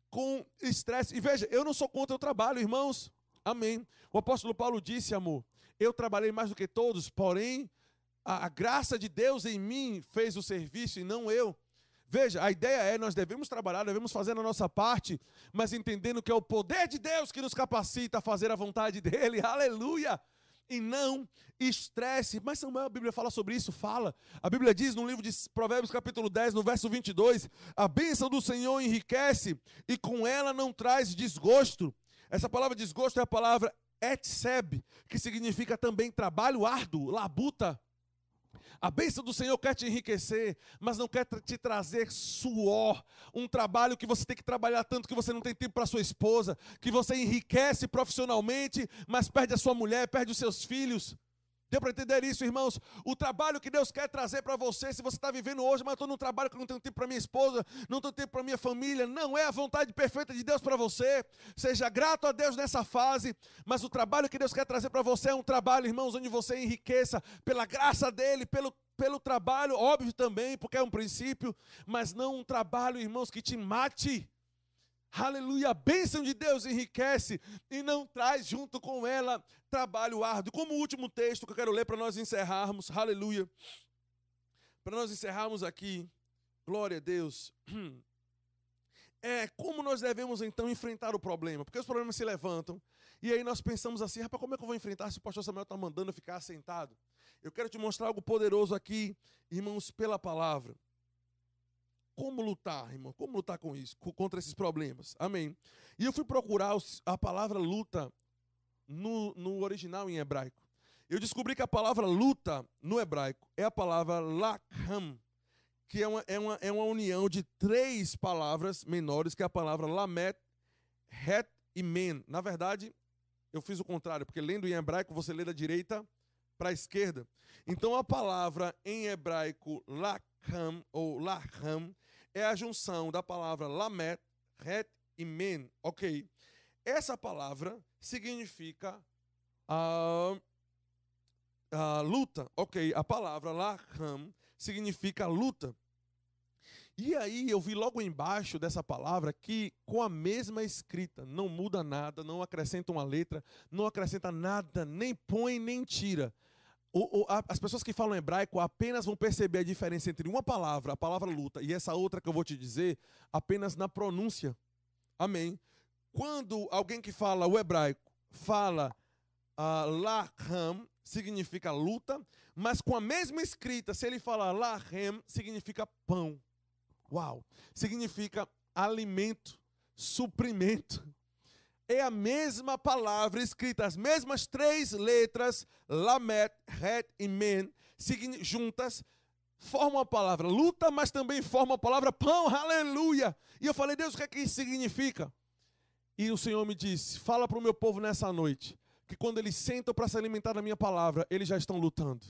com estresse. E veja, eu não sou contra o trabalho, irmãos. Amém. O apóstolo Paulo disse, amor, eu trabalhei mais do que todos, porém a, a graça de Deus em mim fez o serviço e não eu. Veja, a ideia é nós devemos trabalhar, devemos fazer a nossa parte, mas entendendo que é o poder de Deus que nos capacita a fazer a vontade [LAUGHS] dele. Aleluia! E não estresse. Mas Samuel, a Bíblia fala sobre isso? Fala. A Bíblia diz no livro de Provérbios, capítulo 10, no verso 22, a bênção do Senhor enriquece e com ela não traz desgosto. Essa palavra desgosto é a palavra etseb, que significa também trabalho árduo, labuta. A bênção do Senhor quer te enriquecer, mas não quer te trazer suor. Um trabalho que você tem que trabalhar tanto que você não tem tempo para sua esposa, que você enriquece profissionalmente, mas perde a sua mulher, perde os seus filhos. Deu para entender isso, irmãos? O trabalho que Deus quer trazer para você, se você está vivendo hoje, mas estou num trabalho que não tenho tempo para minha esposa, não tenho tempo para minha família, não é a vontade perfeita de Deus para você. Seja grato a Deus nessa fase, mas o trabalho que Deus quer trazer para você é um trabalho, irmãos, onde você enriqueça pela graça dEle, pelo, pelo trabalho, óbvio também, porque é um princípio, mas não um trabalho, irmãos, que te mate. Aleluia, a bênção de Deus enriquece e não traz junto com ela trabalho árduo. Como último texto que eu quero ler para nós encerrarmos, aleluia. Para nós encerrarmos aqui, glória a Deus. [CLEARS THROAT] É como nós devemos então enfrentar o problema, porque os problemas se levantam e aí nós pensamos assim: rapaz, como é que eu vou enfrentar se o pastor Samuel está mandando eu ficar sentado? Eu quero te mostrar algo poderoso aqui, irmãos, pela palavra. Como lutar, irmão? Como lutar com isso, contra esses problemas? Amém. E eu fui procurar a palavra luta no, no original em hebraico. Eu descobri que a palavra luta no hebraico é a palavra lakham, que é uma, é uma, é uma união de três palavras menores, que é a palavra lamet, het e men. Na verdade, eu fiz o contrário, porque lendo em hebraico você lê da direita para a esquerda. Então a palavra em hebraico lakham ou laham é a junção da palavra lamet, het e men, ok? Essa palavra significa a, a luta, ok? A palavra laham significa luta. E aí eu vi logo embaixo dessa palavra que com a mesma escrita, não muda nada, não acrescenta uma letra, não acrescenta nada, nem põe nem tira. O, o, a, as pessoas que falam hebraico apenas vão perceber a diferença entre uma palavra, a palavra luta, e essa outra que eu vou te dizer, apenas na pronúncia. Amém. Quando alguém que fala o hebraico fala uh, laham, significa luta, mas com a mesma escrita, se ele fala lahem, significa pão. Uau! Significa alimento, suprimento é a mesma palavra escrita, as mesmas três letras, Lamet, Het e Men, juntas, formam a palavra luta, mas também formam a palavra pão, aleluia. E eu falei, Deus, o que é que isso significa? E o Senhor me disse: fala para o meu povo nessa noite, que quando eles sentam para se alimentar da minha palavra, eles já estão lutando.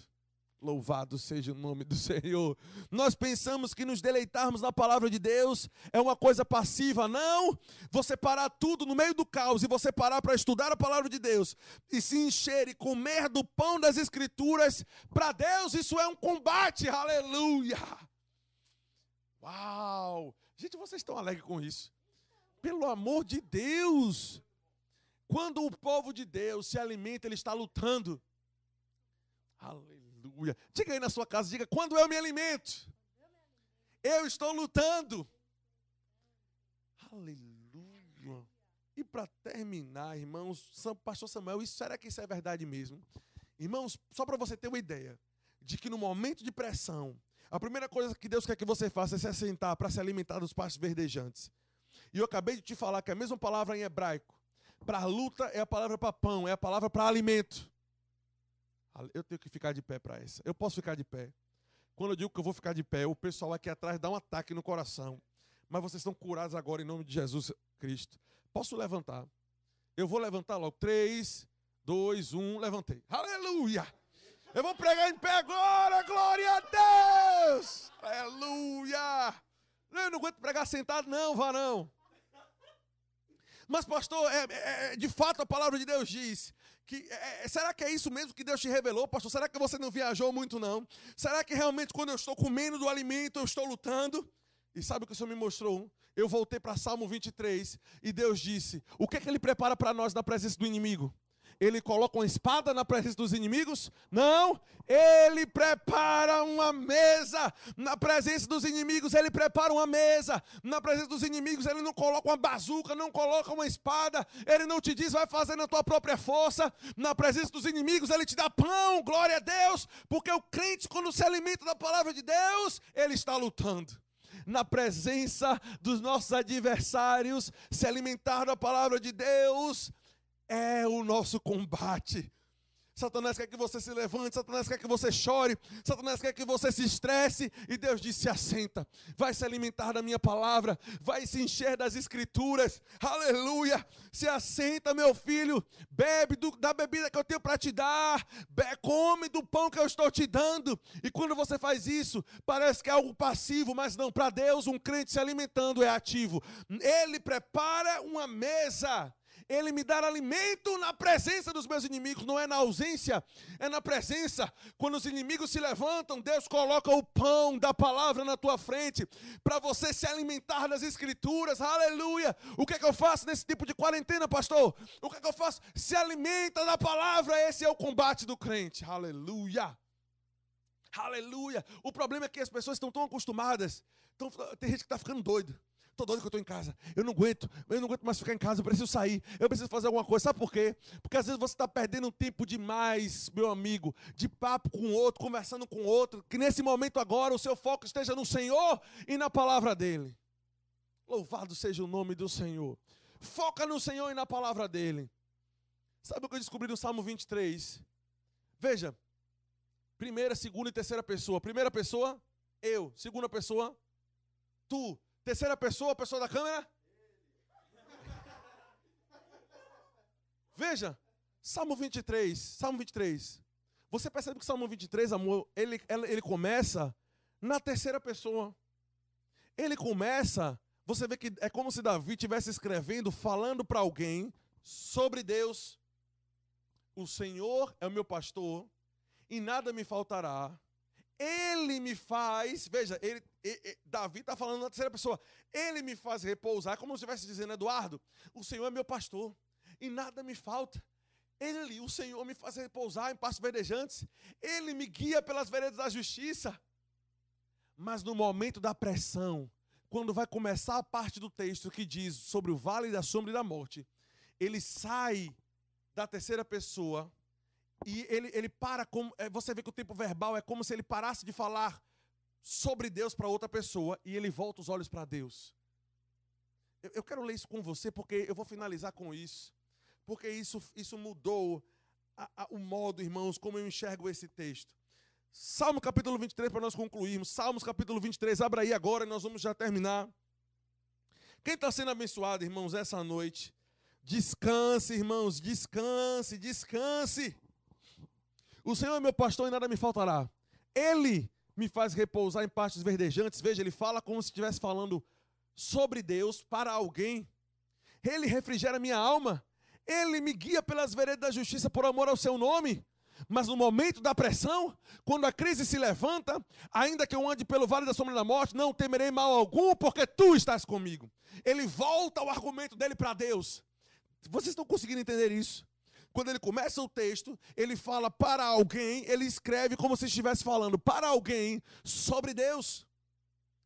Louvado seja o nome do [LAUGHS] Senhor. Nós pensamos que nos deleitarmos na palavra de Deus é uma coisa passiva. Não! Você parar tudo no meio do caos e você parar para estudar a palavra de Deus e se encher e comer do pão das Escrituras, para Deus isso é um combate. Aleluia! Uau! Gente, vocês estão alegres com isso? Pelo amor de Deus! Quando o povo de Deus se alimenta, ele está lutando. Aleluia. Aleluia. Diga aí na sua casa, diga, quando eu me alimento, eu estou lutando. Aleluia. E para terminar, irmãos, pastor Samuel, isso, será que isso é verdade mesmo? Irmãos, só para você ter uma ideia, de que no momento de pressão, a primeira coisa que Deus quer que você faça é se assentar para se alimentar dos pastos verdejantes. E eu acabei de te falar que a mesma palavra em hebraico para luta é a palavra para pão, é a palavra para alimento. Eu tenho que ficar de pé para essa. Eu posso ficar de pé. Quando eu digo que eu vou ficar de pé, o pessoal aqui atrás dá um ataque no coração. Mas vocês estão curados agora em nome de Jesus Cristo. Posso levantar? Eu vou levantar logo. 3, 2, 1, levantei. Aleluia! Eu vou pregar em pé agora, glória a Deus! Aleluia! Eu não aguento pregar sentado, não, varão. Mas, pastor, é, é, é, de fato a palavra de Deus diz que é, é, será que é isso mesmo que Deus te revelou, pastor? Será que você não viajou muito, não? Será que realmente quando eu estou comendo do alimento eu estou lutando? E sabe o que o Senhor me mostrou? Eu voltei para Salmo 23 e Deus disse: O que é que Ele prepara para nós na presença do inimigo? Ele coloca uma espada na presença dos inimigos? Não, ele prepara uma mesa na presença dos inimigos, ele prepara uma mesa na presença dos inimigos, ele não coloca uma bazuca, não coloca uma espada, ele não te diz vai fazer na tua própria força, na presença dos inimigos, ele te dá pão, glória a Deus, porque o crente quando se alimenta da palavra de Deus, ele está lutando na presença dos nossos adversários, se alimentar da palavra de Deus, é o nosso combate. Satanás quer que você se levante, Satanás quer que você chore, Satanás quer que você se estresse, e Deus disse: se assenta, vai se alimentar da minha palavra, vai se encher das escrituras, aleluia. Se assenta, meu filho, bebe do, da bebida que eu tenho para te dar, come do pão que eu estou te dando. E quando você faz isso, parece que é algo passivo, mas não, para Deus, um crente se alimentando é ativo. Ele prepara uma mesa ele me dar alimento na presença dos meus inimigos, não é na ausência, é na presença. Quando os inimigos se levantam, Deus coloca o pão da palavra na tua frente, para você se alimentar das escrituras, aleluia. O que é que eu faço nesse tipo de quarentena, pastor? O que é que eu faço? Se alimenta da palavra, esse é o combate do crente, aleluia. Aleluia. O problema é que as pessoas estão tão acostumadas, tão, tem gente que está ficando doido. Estou doido que eu estou em casa. Eu não aguento. Eu não aguento mais ficar em casa. Eu preciso sair. Eu preciso fazer alguma coisa. Sabe por quê? Porque às vezes você está perdendo tempo demais, meu amigo, de papo com outro, conversando com outro. Que nesse momento agora o seu foco esteja no Senhor e na palavra dele. Louvado seja o nome do Senhor. Foca no Senhor e na palavra dele. Sabe o que eu descobri no Salmo 23? Veja. Primeira, segunda e terceira pessoa. Primeira pessoa, eu. Segunda pessoa, tu. Terceira pessoa, pessoa da câmera. Veja, Salmo 23, Salmo 23. Você percebe que Salmo 23, amor, ele, ele começa na terceira pessoa. Ele começa, você vê que é como se Davi estivesse escrevendo, falando para alguém sobre Deus. O Senhor é o meu pastor e nada me faltará. Ele me faz, veja, ele, ele, Davi está falando na terceira pessoa, ele me faz repousar, como se estivesse dizendo, Eduardo, o Senhor é meu pastor e nada me falta. Ele, o Senhor, me faz repousar em pastos verdejantes, ele me guia pelas veredas da justiça. Mas no momento da pressão, quando vai começar a parte do texto que diz sobre o vale da sombra e da morte, ele sai da terceira pessoa e ele, ele para como. É, você vê que o tempo verbal é como se ele parasse de falar sobre Deus para outra pessoa e ele volta os olhos para Deus. Eu, eu, quero ler isso com você porque eu vou finalizar com isso. Porque isso, isso mudou a, a, o modo, irmãos, como eu enxergo esse texto. Salmo capítulo 23, para nós concluirmos. Salmos capítulo 23, abra aí agora e nós vamos já terminar. Quem está sendo abençoado, irmãos, essa noite? Descanse, irmãos, descanse, descanse. O Senhor é meu pastor e nada me faltará. Ele me faz repousar em pastos verdejantes. Veja, ele fala como se estivesse falando sobre Deus para alguém. Ele refrigera minha alma. Ele me guia pelas veredas da justiça por amor ao seu nome. Mas no momento da pressão, quando a crise se levanta, ainda que eu ande pelo vale da sombra da morte, não temerei mal algum, porque tu estás comigo. Ele volta o argumento dele para Deus. Vocês estão conseguindo entender isso? Quando ele começa o texto, ele fala para alguém, ele escreve como se estivesse falando para alguém sobre Deus.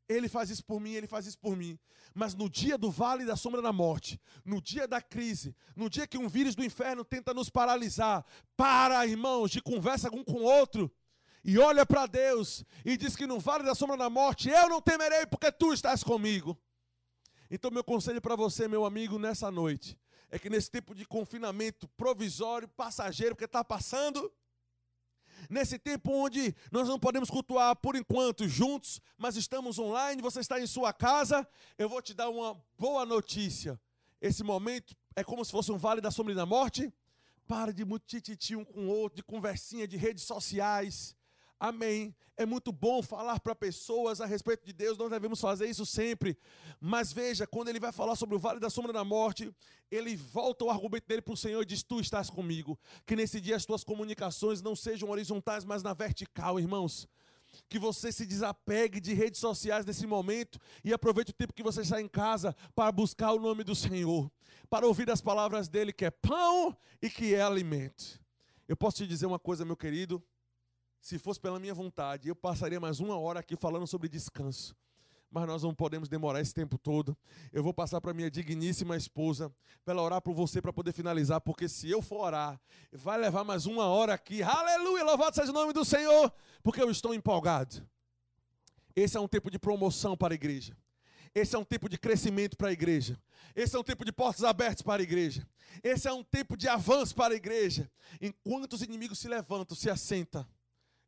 Ele faz isso por mim, ele faz isso por mim. Mas no dia do vale da sombra da morte, no dia da crise, no dia que um vírus do inferno tenta nos paralisar, para, irmãos, de conversa um com o outro, e olha para Deus e diz que no vale da sombra da morte eu não temerei porque tu estás comigo. Então, meu conselho para você, meu amigo, nessa noite, é que nesse tempo de confinamento provisório, passageiro, que está passando, nesse tempo onde nós não podemos cultuar por enquanto juntos, mas estamos online, você está em sua casa, eu vou te dar uma boa notícia. Esse momento é como se fosse um vale da sombra da morte. Para de muito tititi um com o outro, de conversinha de redes sociais. Amém. É muito bom falar para pessoas a respeito de Deus, nós devemos fazer isso sempre. Mas veja, quando ele vai falar sobre o vale da sombra da morte, ele volta o argumento dele para o Senhor e diz: Tu estás comigo. Que nesse dia as tuas comunicações não sejam horizontais, mas na vertical, irmãos. Que você se desapegue de redes sociais nesse momento e aproveite o tempo que você está em casa para buscar o nome do Senhor, para ouvir as palavras dele, que é pão e que é alimento. Eu posso te dizer uma coisa, meu querido se fosse pela minha vontade, eu passaria mais uma hora aqui falando sobre descanso. Mas nós não podemos demorar esse tempo todo. Eu vou passar para minha digníssima esposa, para ela orar por você para poder finalizar, porque se eu for orar, vai levar mais uma hora aqui. Aleluia, louvado seja o nome do Senhor, porque eu estou empolgado. Esse é um tempo de promoção para a igreja. Esse é um tempo de crescimento para a igreja. Esse é um tempo de portas abertas para a igreja. Esse é um tempo de avanço para a igreja. Enquanto os inimigos se levantam, se assentam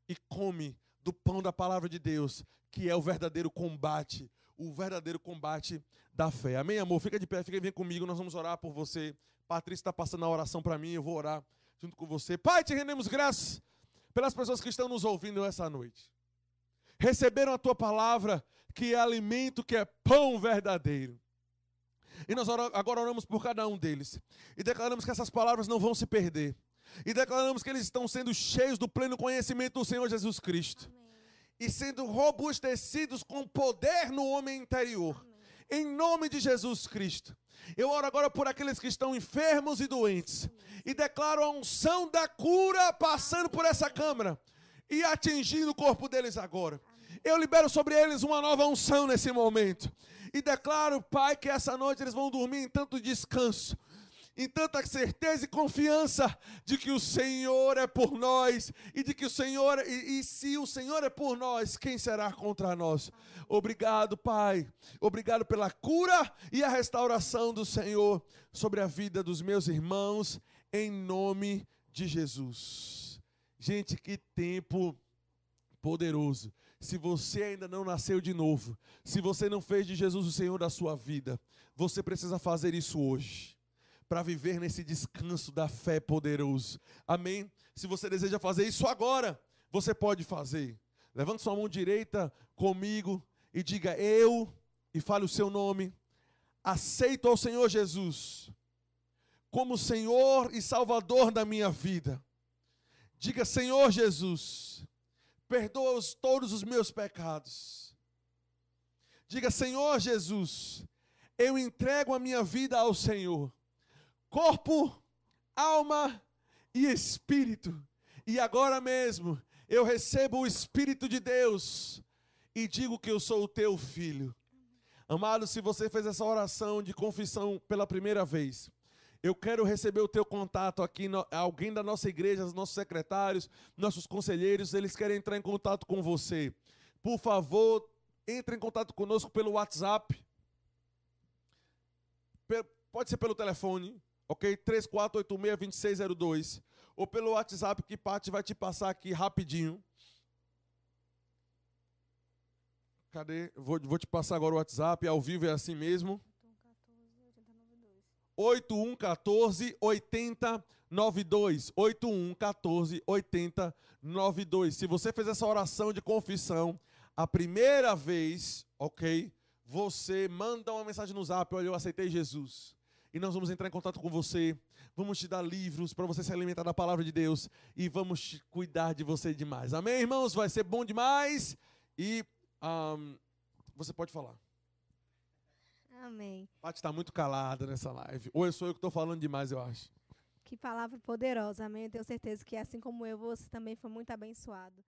e come do pão da palavra de Deus, que é o verdadeiro combate, o verdadeiro combate da fé. Amém, amor? Fica de pé, fica vem comigo, nós vamos orar por você. Patrícia está passando a oração para mim, eu vou orar junto com você. Pai, te rendemos graças pelas pessoas que estão nos ouvindo essa noite. Receberam a tua palavra, que é alimento, que é pão verdadeiro. E nós agora oramos por cada um deles. E declaramos que essas palavras não vão se perder e declaramos que eles estão sendo cheios do pleno conhecimento do Senhor Jesus Cristo. Amém. E sendo robustecidos com poder no homem interior. Amém. Em nome de Jesus Cristo. Eu oro agora por aqueles que estão enfermos e doentes. E declaro a unção da cura passando por essa câmara e atingindo o corpo deles agora. Eu libero sobre eles uma nova unção nesse momento. E declaro, Pai, que essa noite eles vão dormir em tanto descanso em tanta certeza e confiança de que o Senhor é por nós e de que o Senhor e, e, se o Senhor é por nós, quem será contra nós? Obrigado, Pai. Obrigado pela cura e a restauração do Senhor sobre a vida dos meus irmãos em nome de Jesus. Gente, que tempo poderoso. Se você ainda não nasceu de novo, se você não fez de Jesus o Senhor da sua vida, você precisa fazer isso hoje para viver nesse descanso da fé poderoso. Amém? Se você deseja fazer isso agora, você pode fazer. Levante sua mão direita comigo e diga: Eu, e fale o seu nome, aceito ao Senhor Jesus como Senhor e Salvador da minha vida. Diga: Senhor Jesus, perdoa todos os meus pecados. Diga: Senhor Jesus, eu entrego a minha vida ao Senhor corpo, alma e espírito. E agora mesmo eu recebo o Espírito de Deus e digo que eu sou o teu filho. Amado, se você fez essa oração de confissão pela primeira vez, eu quero receber o teu contato aqui, alguém da nossa igreja, os nossos secretários, nossos conselheiros, eles querem entrar em contato com você. Por favor, entre em contato conosco pelo WhatsApp. Pode ser pelo telefone, ok? 3486-2602. Ou pelo WhatsApp que Paty vai te passar aqui rapidinho. Cadê? Vou, vou te passar agora o WhatsApp, ao vivo é assim mesmo. 8114 8092. 8114 8092. Se você fez essa oração de confissão a primeira vez, ok? Você manda uma mensagem no zap: olha, eu aceitei Jesus e nós vamos entrar em contato com você. Vamos te dar livros para você se alimentar da palavra de Deus e vamos cuidar de você demais. Amém, irmãos? Vai ser bom demais e um, você pode falar.
Amém.
Paty está muito calada nessa live. Ou eu sou eu que estou falando demais, eu acho.
Que palavra poderosa, amém. Eu tenho certeza que assim como eu, você também foi muito abençoado.